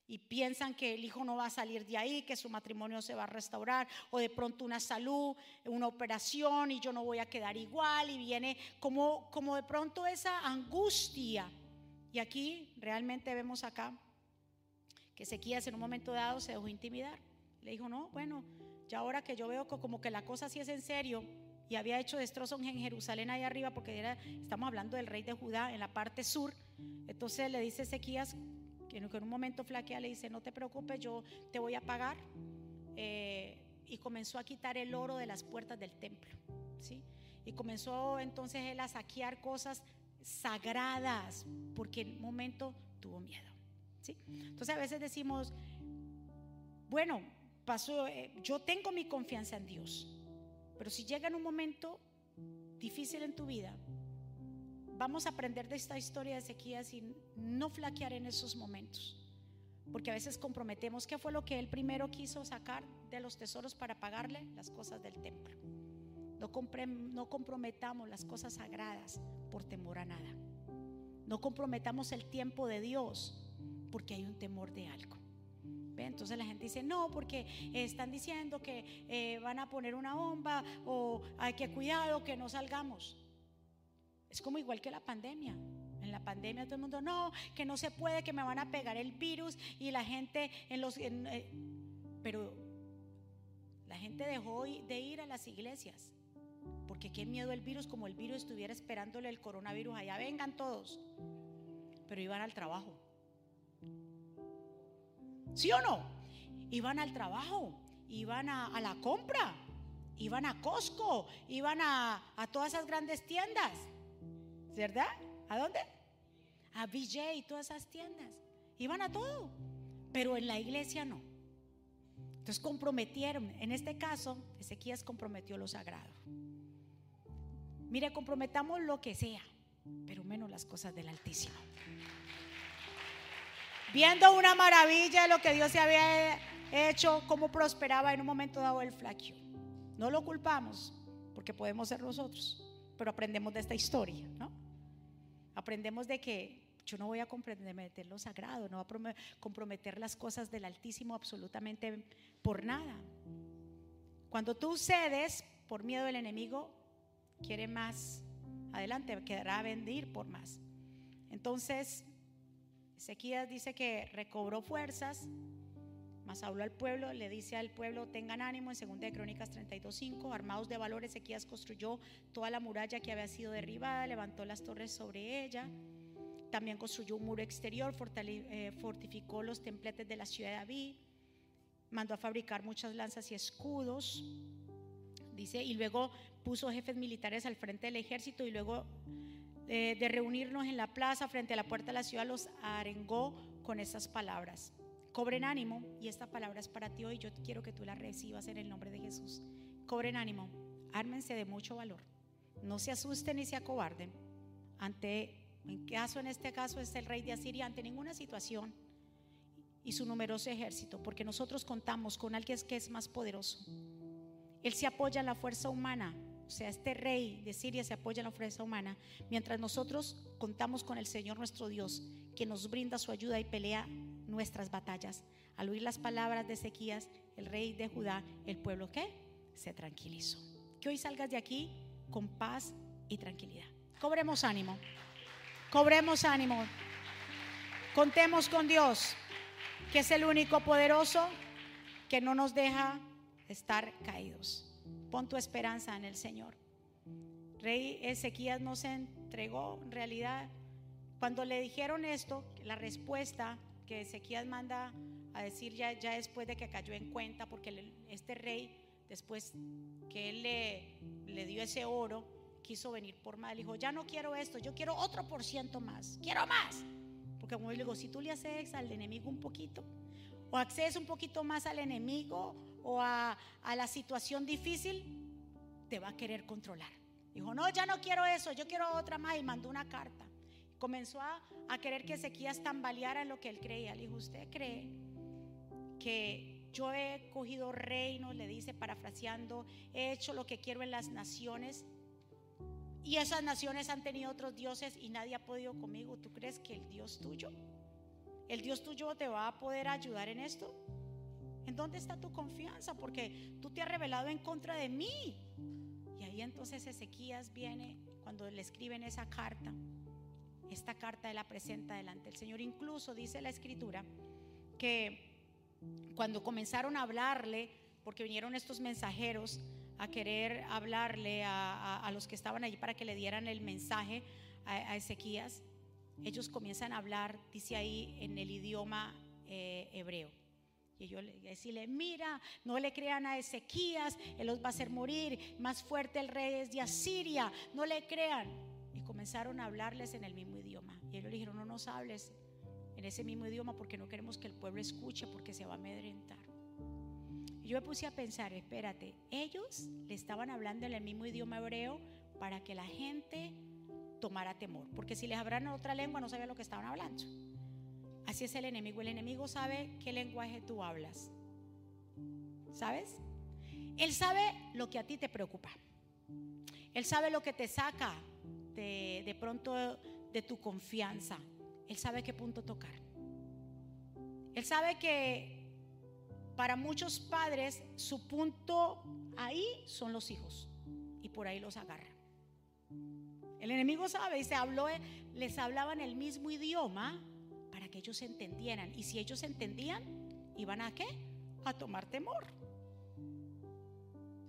y piensan que el hijo no va a salir de ahí, que su matrimonio se va a restaurar, o de pronto una salud, una operación y yo no voy a quedar igual, y viene como, como de pronto esa angustia. Y aquí realmente vemos acá que Ezequías en un momento dado se dejó intimidar. Le dijo, no, bueno, ya ahora que yo veo como que la cosa sí es en serio, y había hecho destrozos en Jerusalén ahí arriba, porque era, estamos hablando del rey de Judá en la parte sur. Entonces le dice Ezequías, en un momento flaquea, le dice, no te preocupes, yo te voy a pagar. Eh, y comenzó a quitar el oro de las puertas del templo. ¿sí? Y comenzó entonces él a saquear cosas sagradas, porque en un momento tuvo miedo. ¿sí? Entonces a veces decimos, bueno, pasó, eh, yo tengo mi confianza en Dios. Pero si llega en un momento difícil en tu vida, vamos a aprender de esta historia de Ezequías y no flaquear en esos momentos. Porque a veces comprometemos qué fue lo que él primero quiso sacar de los tesoros para pagarle las cosas del templo. No, no comprometamos las cosas sagradas por temor a nada. No comprometamos el tiempo de Dios porque hay un temor de algo. Entonces la gente dice, no, porque están diciendo que eh, van a poner una bomba o hay que cuidado que no salgamos. Es como igual que la pandemia. En la pandemia todo el mundo, no, que no se puede, que me van a pegar el virus y la gente en los... Eh, pero la gente dejó de ir a las iglesias. Porque qué miedo el virus, como el virus estuviera esperándole el coronavirus allá, vengan todos. Pero iban al trabajo. ¿Sí o no? Iban al trabajo, iban a, la compra, iban a Costco, iban a, todas esas grandes tiendas. ¿Verdad? ¿A dónde? A BJ y todas esas tiendas. Iban a todo. Pero en la iglesia no. Entonces comprometieron. En este caso, Ezequías comprometió lo sagrado. Mire, comprometamos lo que sea, pero menos las cosas del Altísimo viendo una maravilla de lo que Dios se había hecho, cómo prosperaba en un momento dado el flaquio. No lo culpamos, porque podemos ser nosotros, pero aprendemos de esta historia, ¿no? Aprendemos de que yo no voy a comprometer lo sagrado, no voy a comprometer las cosas del Altísimo absolutamente por nada. Cuando tú cedes por miedo del enemigo, quiere más, adelante, quedará a vendir por más. Entonces, Ezequías dice que recobró fuerzas, mas habló al pueblo, le dice al pueblo, tengan ánimo, en 2 de Crónicas 32.5, armados de valor, Ezequías construyó toda la muralla que había sido derribada, levantó las torres sobre ella, también construyó un muro exterior, eh, fortificó los templetes de la ciudad de David, mandó a fabricar muchas lanzas y escudos, dice, y luego puso jefes militares al frente del ejército y luego de, reunirnos en la plaza frente a la puerta de la ciudad, los arengó con esas palabras. Cobren ánimo y esta palabra es para ti hoy. Yo quiero que tú la recibas en el nombre de Jesús. Cobren ánimo, ármense de mucho valor. No se asusten ni se acobarden ante, en caso en este caso es el rey de Asiria, ante ninguna situación. y su numeroso ejército, porque nosotros contamos con alguien que es más poderoso. Él se apoya en la fuerza humana, o sea, este rey de Siria se apoya en la fuerza humana, mientras nosotros contamos con el Señor nuestro Dios, que nos brinda su ayuda y pelea nuestras batallas. Al oír las palabras de Ezequías, el rey de Judá, el pueblo que se tranquilizó. Que hoy salgas de aquí con paz y tranquilidad. Cobremos ánimo. Cobremos ánimo. Contemos con Dios que es el único poderoso que no nos deja estar caídos. Pon tu esperanza en el Señor. Rey Ezequías no se entregó, en realidad, cuando le dijeron esto, la respuesta que Ezequías manda a decir ya, ya después de que cayó en cuenta, porque este rey, después que él le, le dio ese oro, quiso venir por más. dijo, ya no quiero esto, yo quiero otro por ciento más, quiero más. Porque como yo digo, si tú le haces al enemigo un poquito, o accedes un poquito más al enemigo o a, la situación difícil, te va a querer controlar. Dijo, no, ya no quiero eso, yo quiero otra más. Y mandó una carta. Comenzó a, a querer que Ezequías tambaleara en lo que él creía. Le dijo, ¿usted cree que yo he cogido reinos? Le dice, parafraseando, he hecho lo que quiero en las naciones y esas naciones han tenido otros dioses y nadie ha podido conmigo. ¿Tú crees que el Dios tuyo, el Dios tuyo te va a poder ayudar en esto? ¿En dónde está tu confianza? Porque tú te has revelado en contra de mí. Y ahí entonces Ezequías viene cuando le escriben esa carta. Esta carta la presenta delante del Señor. Incluso dice la escritura que cuando comenzaron a hablarle, porque vinieron estos mensajeros, a querer hablarle a, los que estaban allí para que le dieran el mensaje a, Ezequías, ellos comienzan a hablar, dice ahí, en el idioma eh, hebreo. Y yo le mira, no le crean a Ezequías, él los va a hacer morir, más fuerte el rey es de Asiria, no le crean. Y comenzaron a hablarles en el mismo dijeron, no nos hables en ese mismo idioma porque no queremos que el pueblo escuche porque se va a amedrentar yo me puse a pensar, espérate, ellos le estaban hablando en el mismo idioma hebreo para que la gente tomara temor, porque si les hablaran otra lengua no sabían lo que estaban hablando. Así es el enemigo, el enemigo sabe qué lenguaje tú hablas. ¿Sabes? Él sabe lo que a ti te preocupa. Él sabe lo que te saca de, de pronto de tu confianza. Él sabe qué punto tocar. Él sabe que para muchos padres, su punto ahí son los hijos y por ahí los agarra. El enemigo sabe y se habló, les hablaban el mismo idioma para que ellos entendieran. Y si ellos entendían, iban a qué? A tomar temor.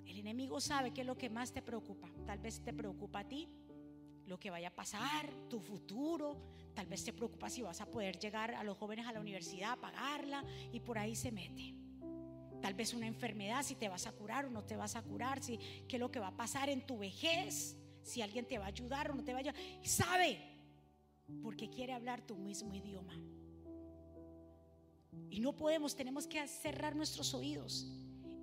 El enemigo sabe qué es lo que más te preocupa. Tal vez te preocupa a ti lo que vaya a pasar, tu futuro. Tal vez te preocupa si vas a poder llegar a los jóvenes a la universidad, a pagarla y por ahí se mete. Tal vez una enfermedad, si te vas a curar o no te vas a curar, si qué es lo que va a pasar en tu vejez, si alguien te va a ayudar o no te va a ayudar. Sabe, porque quiere hablar tu mismo idioma. Y no podemos, tenemos que cerrar nuestros oídos.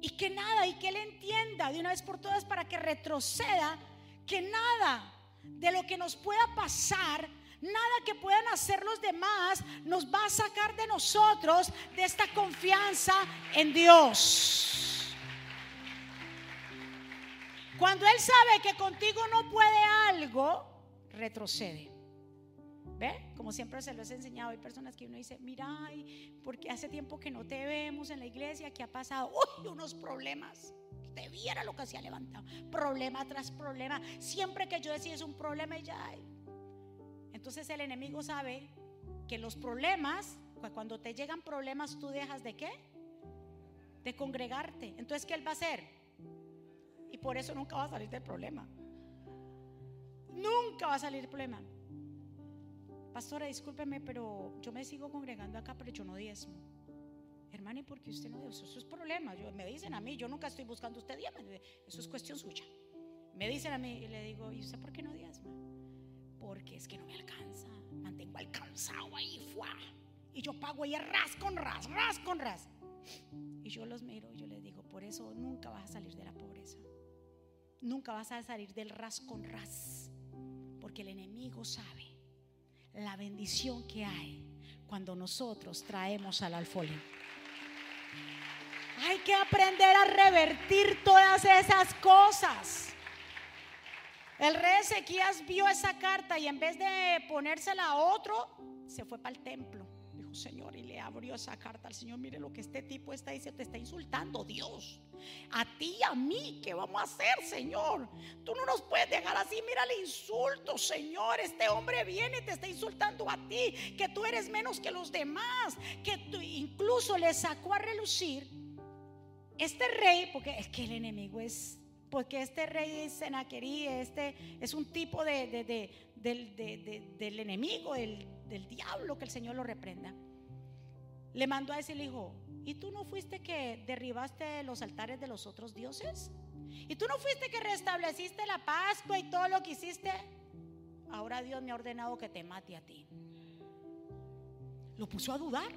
Y que nada, y que Él entienda de una vez por todas para que retroceda, que nada de lo que nos pueda pasar Nada que puedan hacer los demás nos va a sacar de nosotros de esta confianza en Dios. Cuando Él sabe que contigo no puede algo, retrocede. ¿Ve? Como siempre se lo he enseñado, hay personas que uno dice, mira, porque hace tiempo que no te vemos en la iglesia, ¿qué ha pasado? Uy, unos problemas. Te viera lo que se levantado. Problema tras problema. Siempre que yo decía es un problema, ya, entonces el enemigo sabe que los problemas, cuando te llegan problemas, tú dejas de qué? De congregarte. Entonces, ¿qué él va a hacer? Y por eso nunca va a salir del problema. Nunca va a salir del problema. Pastora, discúlpeme, pero yo me sigo congregando acá, pero yo no diezmo. Hermana, ¿y por qué usted no diezmo? Eso es problema. me dicen a mí, yo nunca estoy buscando usted diezmo. Eso es cuestión suya. Me dicen a mí y le digo, ¿y usted por qué no diezma? porque es que no me alcanza. Mantengo alcanzado ahí, fuá. Y yo pago ahí ras con ras, ras con ras. Y yo los miro y yo les digo, por eso nunca vas a salir de la pobreza. Nunca vas a salir del ras con ras. Porque el enemigo sabe la bendición que hay cuando nosotros traemos al alfolí. Hay que aprender a revertir todas esas cosas. El rey Ezequías vio esa carta y en vez de ponérsela a otro, se fue para el templo. Dijo, Señor, y le abrió esa carta al Señor. Mire lo que este tipo está diciendo, te está insultando Dios. A ti y a mí, ¿qué vamos a hacer, Señor? Tú no nos puedes dejar así. Mira el insulto, Señor. Este hombre viene y te está insultando a ti, que tú eres menos que los demás, que tú incluso le sacó a relucir este rey, porque es que el enemigo es porque este rey Senaquerí, este es un tipo de, del, enemigo, del, del, diablo, que el Señor lo reprenda. Le mandó a ese hijo, ¿y tú no fuiste que derribaste los altares de los otros dioses? ¿Y tú no fuiste que restableciste la Pascua y todo lo que hiciste? Ahora Dios me ha ordenado que te mate a ti. Lo puso a dudar.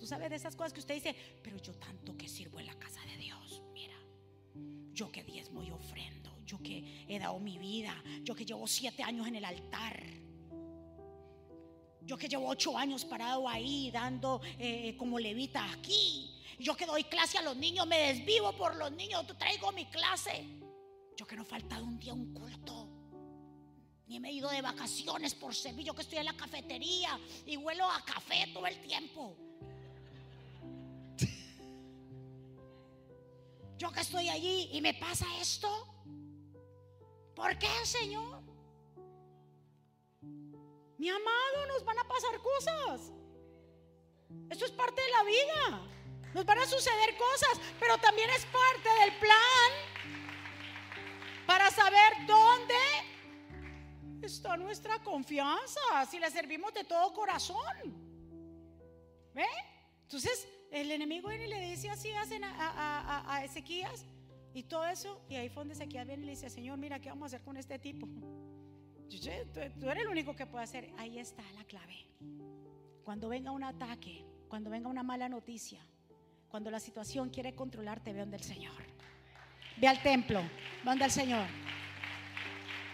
Tú sabes de esas cosas que usted dice, pero yo tanto que sirvo en la casa de Dios. Mira, yo que diezmo y ofrendo, yo que he dado mi vida, yo que llevo siete años en el altar. Yo que llevo ocho años parado ahí dando eh, como levita aquí. Yo que doy clase a los niños, me desvivo por los niños, traigo mi clase. Yo que no he faltado un día un culto. Ni me he ido de vacaciones por Sevilla, yo que estoy en la cafetería y huelo a café todo el tiempo. Yo que estoy allí y me pasa esto. ¿Por qué, Señor? Mi amado, nos van a pasar cosas. Esto es parte de la vida. Nos van a suceder cosas, pero también es parte del plan para saber dónde está nuestra confianza, si le servimos de todo corazón. ¿Ve? Entonces, el enemigo viene y le dice así hacen a, Ezequías y todo eso. Y ahí fue donde Ezequías viene y le dice, Señor, mira, ¿qué vamos a hacer con este tipo? Tú, eres el único que puede hacer. Ahí está la clave. Cuando venga un ataque, cuando venga una mala noticia, cuando la situación quiere controlarte, ve donde el Señor. Ve al templo, ve donde el Señor.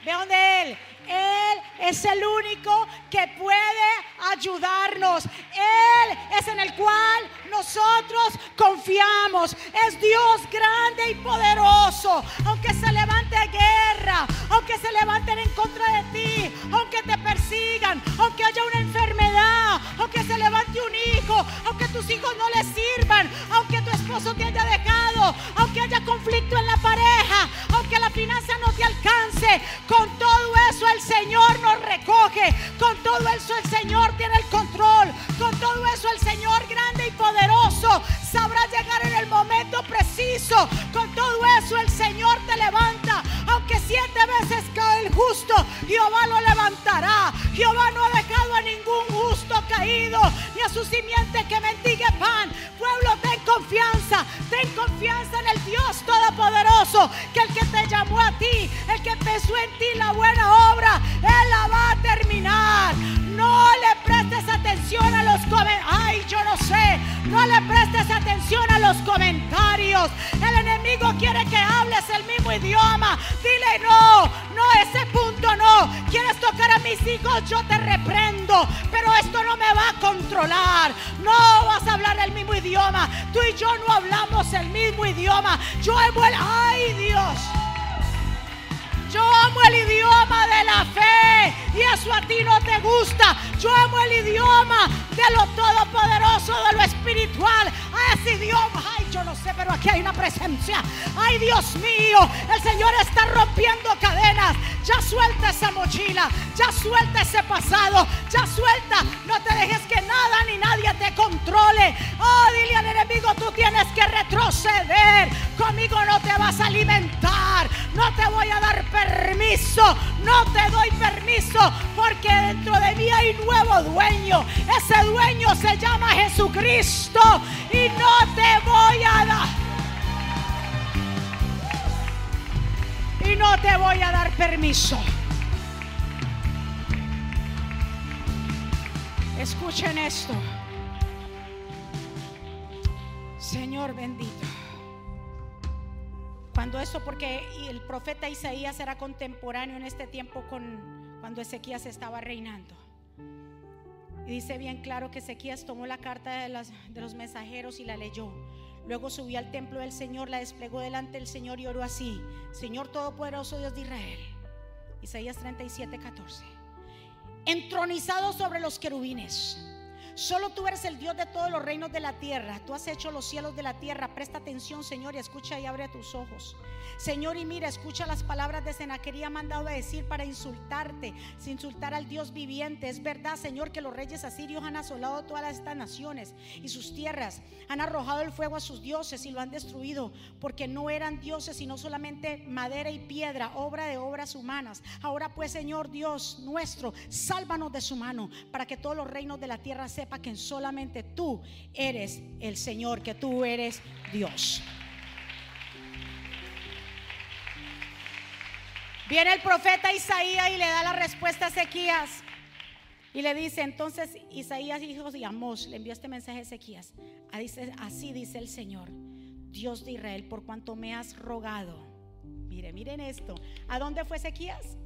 Ve donde Él. Él es el único que puede ayudarnos. Él es en el cual nosotros confiamos. Es Dios grande y poderoso. Aunque se levante guerra, aunque se levanten en contra de ti, aunque te persigan, aunque haya una enfermedad, aunque se levante un hijo, aunque tus hijos no le sirvan, aunque tu esposo te haya dejado, aunque haya conflicto en la pareja, aunque la finanza no te alcance, con todo eso el Señor nos recoge, con todo eso el Señor tiene el control, con todo eso el Señor grande y poderoso sabrá llegar en el momento preciso, con todo eso el Señor te levanta, aunque siete veces cae el justo, Jehová lo levantará, Jehová no ha dejado a ningún justo caído, ni a su simiente que mendigue pan, pueblo confianza, ten confianza en el Dios Todopoderoso, que el que te llamó a ti, el que empezó en ti la buena obra, Él la va a terminar. No le prestes atención a los comentarios. Ay, yo no sé. No le prestes atención a los comentarios. El enemigo quiere que hables el mismo idioma. Dile no, no, ese punto no. Quieres tocar a mis hijos, yo te reprendo. Pero esto no me va a controlar. No vas a hablar el mismo idioma. Tú y yo no hablamos el mismo idioma. Yo amo el... Ay, Dios. Yo amo el idioma de la fe y eso a ti no te gusta. Yo amo el idioma de lo todopoderoso, de lo espiritual. A ese idioma, yo no sé, pero aquí hay una presencia. Ay, Dios mío, el Señor está rompiendo cadenas. Ya suelta esa mochila, ya suelta ese pasado, ya suelta. No te dejes que nada ni nadie te controle. Oh, dile al enemigo, tú tienes que retroceder. Conmigo no te vas a alimentar. No te voy a dar permiso. No te doy permiso porque dentro de mí hay nuevo dueño. Ese dueño se llama Jesucristo y no te voy a Y no te voy a dar permiso. Escuchen esto. Señor bendito. Cuando eso, porque el profeta Isaías era contemporáneo en este tiempo con cuando Ezequías estaba reinando. Y dice bien claro que Ezequías tomó la carta de los mensajeros y la leyó. Luego subió al templo del Señor, la desplegó delante del Señor y oró así: Señor Todopoderoso Dios de Israel. Isaías 37, 14. Entronizado sobre los querubines Solo tú eres el Dios de todos los reinos de la tierra. Tú has hecho los cielos de la tierra. Presta atención, Señor, y escucha y abre tus ojos. Señor, y mira, escucha las palabras de Senaquería mandado a decir para insultarte, sin insultar al Dios viviente. Es verdad, Señor, que los reyes asirios han asolado todas estas naciones y sus tierras. Han arrojado el fuego a sus dioses y lo han destruido, porque no eran dioses, sino solamente madera y piedra, obra de obras humanas. Ahora pues, Señor Dios nuestro, sálvanos de su mano, para que todos los reinos de la tierra sepan que solamente tú eres el Señor, que tú eres Dios. Viene el profeta Isaías y le da la respuesta a Ezequías. Y le dice, entonces Isaías, hijo de Amós, le envió este mensaje a Ezequías. Así dice el Señor, Dios de Israel, por cuanto me has rogado. Mire, miren esto. ¿A dónde fue Ezequías?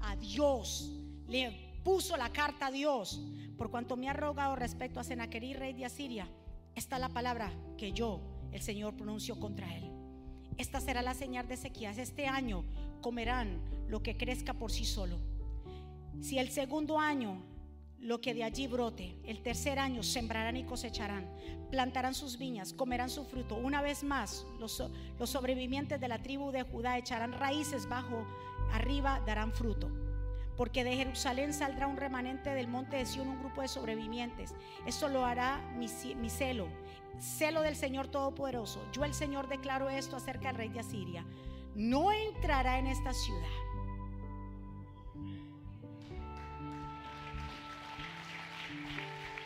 A Dios. Le puso la carta a Dios, por cuanto me ha rogado respecto a Senaquerí, rey de Asiria, esta es la palabra que yo, el Señor, pronunció contra él. Esta será la señal de Ezequías. Este año comerán lo que crezca por sí solo. Si el segundo año lo que de allí brote, el tercer año sembrarán y cosecharán, plantarán sus viñas, comerán su fruto. Una vez más, los, sobrevivientes de la tribu de Judá echarán raíces bajo, arriba darán fruto porque de Jerusalén saldrá un remanente del monte de Sion, un grupo de sobrevivientes. Esto lo hará mi, celo, celo del Señor Todopoderoso. Yo el Señor declaro esto acerca del rey de Asiria. No entrará en esta ciudad.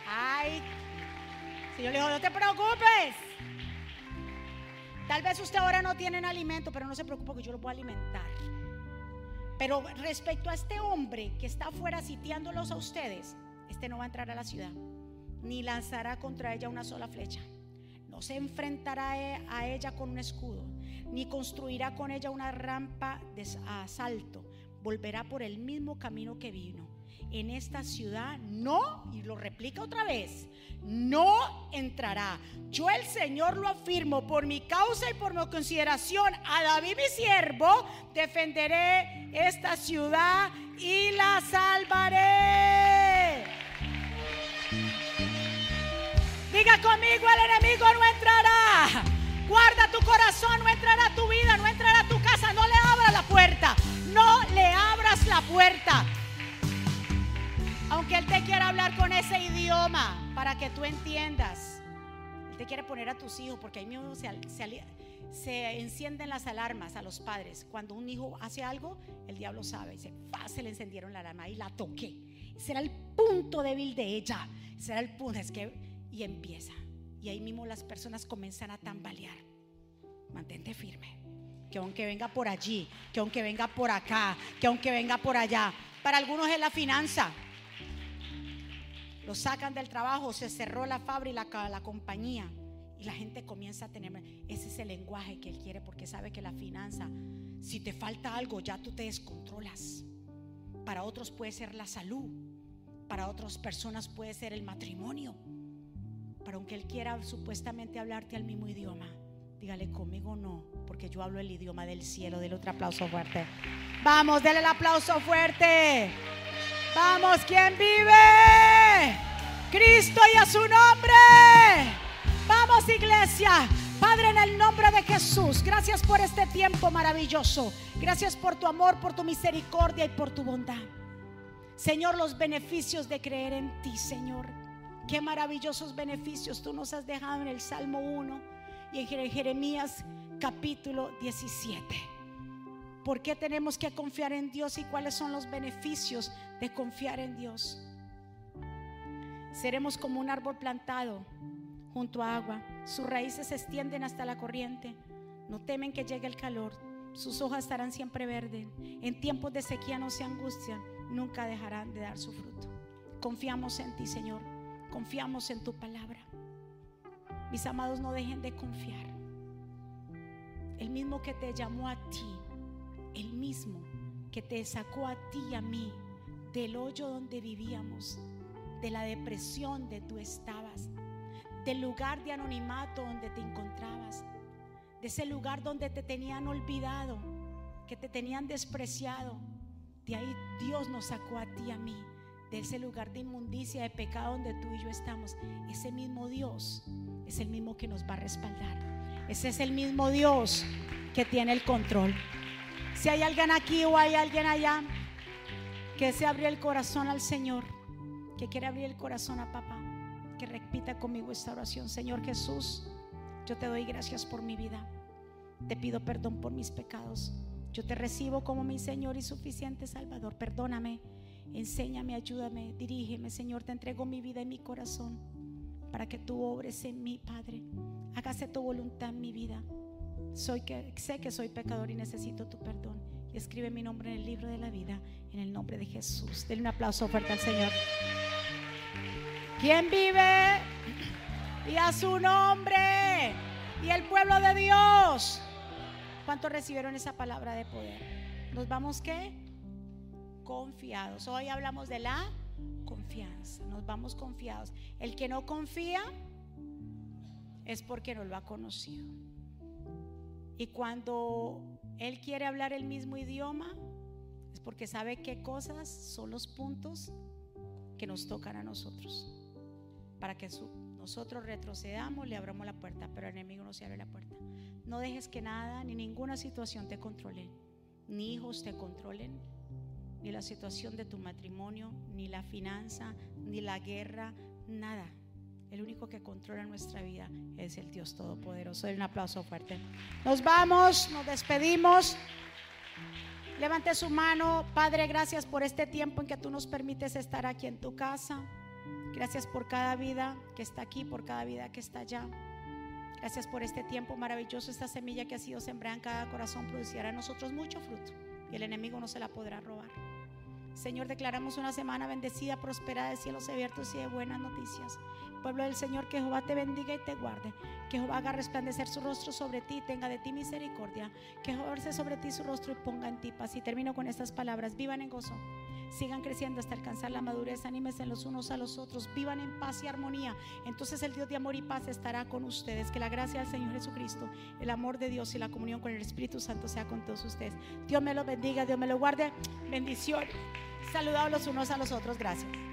Ay, Señor le dijo, no te preocupes. Tal vez usted ahora no tiene alimento, pero no se preocupe que yo lo voy a alimentar. Pero respecto a este hombre que está afuera sitiándolos a ustedes, este no va a entrar a la ciudad, ni lanzará contra ella una sola flecha. No se enfrentará a ella con un escudo, ni construirá con ella una rampa de asalto. Volverá por el mismo camino que vino en esta ciudad no, y lo replica otra vez, no entrará. Yo el Señor lo afirmo por mi causa y por mi consideración a David mi siervo, defenderé esta ciudad y la salvaré. Diga conmigo, el enemigo no entrará. Guarda tu corazón, no entrará tu vida, no entrará tu casa, no le abras la puerta. No le abras la puerta. Aunque Él te quiera hablar con ese idioma para que tú entiendas. Él te quiere poner a tus hijos porque ahí mismo se, se, encienden las alarmas a los padres. Cuando un hijo hace algo, el diablo sabe. Dice, se le encendieron la alarma y la toqué. Será el punto débil de ella. Será el punto. Es que, y empieza. Y ahí mismo las personas comienzan a tambalear. Mantente firme. Que aunque venga por allí, que aunque venga por acá, que aunque venga por allá. Para algunos es la finanza. Lo sacan del trabajo, se cerró la fábrica, la, la compañía. Y la gente comienza a tener, ese es el lenguaje que él quiere porque sabe que la finanza, si te falta algo, ya tú te descontrolas. Para otros puede ser la salud, para otras personas puede ser el matrimonio. Aunque él quiera supuestamente hablarte al mismo idioma, dígale conmigo no, porque yo hablo el idioma del cielo. Del otro aplauso fuerte. Vamos, denle el aplauso fuerte. Vamos, ¿quién vive? Cristo y a su nombre. Vamos, iglesia. Padre, en el nombre de Jesús, gracias por este tiempo maravilloso. Gracias por tu amor, por tu misericordia y por tu bondad. Señor, los beneficios de creer en ti, Señor. Qué maravillosos beneficios tú nos has dejado en el Salmo 1 y en Jeremías capítulo 17. ¿Por qué tenemos que confiar en Dios y cuáles son los beneficios de confiar en Dios? Seremos como un árbol plantado junto a agua. Sus raíces se extienden hasta la corriente. No temen que llegue el calor. Sus hojas estarán siempre verdes. En tiempos de sequía no se angustian. Nunca dejarán de dar su fruto. Confiamos en ti, Señor. Confiamos en tu palabra. Mis amados, no dejen de confiar. El mismo que te llamó a ti el mismo que te sacó a ti y a mí del hoyo donde vivíamos, de la depresión de tú estabas, del lugar de anonimato donde te encontrabas, de ese lugar donde te tenían olvidado, que te tenían despreciado. De ahí Dios nos sacó a ti y a mí, de ese lugar de inmundicia, de pecado donde tú y yo estamos. Ese mismo Dios es el mismo que nos va a respaldar. Ese es el mismo Dios que tiene el control. Si hay alguien aquí o hay alguien allá que se abrió el corazón al Señor, que quiere abrir el corazón a papá, que repita conmigo esta oración. Señor Jesús, yo te doy gracias por mi vida. Te pido perdón por mis pecados. Yo te recibo como mi Señor y suficiente Salvador. Perdóname, enséñame, ayúdame, dirígeme, Señor. Te entrego mi vida y mi corazón para que tú obres en mí, Padre. Hágase tu voluntad en mi vida. Soy sé que soy pecador y necesito tu perdón. Y escribe mi nombre en el libro de la vida, en el nombre de Jesús. Denle un aplauso fuerte al Señor. ¿Quién vive? Y a su nombre. Y el pueblo de Dios. ¿Cuántos recibieron esa palabra de poder? ¿Nos vamos qué? Confiados. Hoy hablamos de la confianza. Nos vamos confiados. El que no confía es porque no lo ha conocido. Y cuando Él quiere hablar el mismo idioma, es porque sabe qué cosas son los puntos que nos tocan a nosotros. Para que nosotros retrocedamos, le abramos la puerta, pero el enemigo no se abre la puerta. No dejes que nada ni ninguna situación te controle, ni hijos te controlen, ni la situación de tu matrimonio, ni la finanza, ni la guerra, nada. El único que controla nuestra vida es el Dios Todopoderoso. Un aplauso fuerte. Nos vamos, nos despedimos. Levante su mano. Padre, gracias por este tiempo en que tú nos permites estar aquí en tu casa. Gracias por cada vida que está aquí, por cada vida que está allá. Gracias por este tiempo maravilloso, esta semilla que ha sido sembrada en cada corazón producirá en nosotros mucho fruto y el enemigo no se la podrá robar. Señor, declaramos una semana bendecida, prosperada de cielos abiertos y de buenas noticias. Pueblo del Señor, que Jehová te bendiga y te guarde. Que Jehová haga resplandecer su rostro sobre ti y tenga de ti misericordia. Que Jehová sobre ti su rostro y ponga en ti paz. Y termino con estas palabras. Vivan en gozo. Sigan creciendo hasta alcanzar la madurez. Anímense los unos a los otros. Vivan en paz y armonía. Entonces el Dios de amor y paz estará con ustedes. Que la gracia del Señor Jesucristo, el amor de Dios y la comunión con el Espíritu Santo sea con todos ustedes. Dios me lo bendiga, Dios me lo guarde. Bendición. Saludados los unos a los otros. Gracias.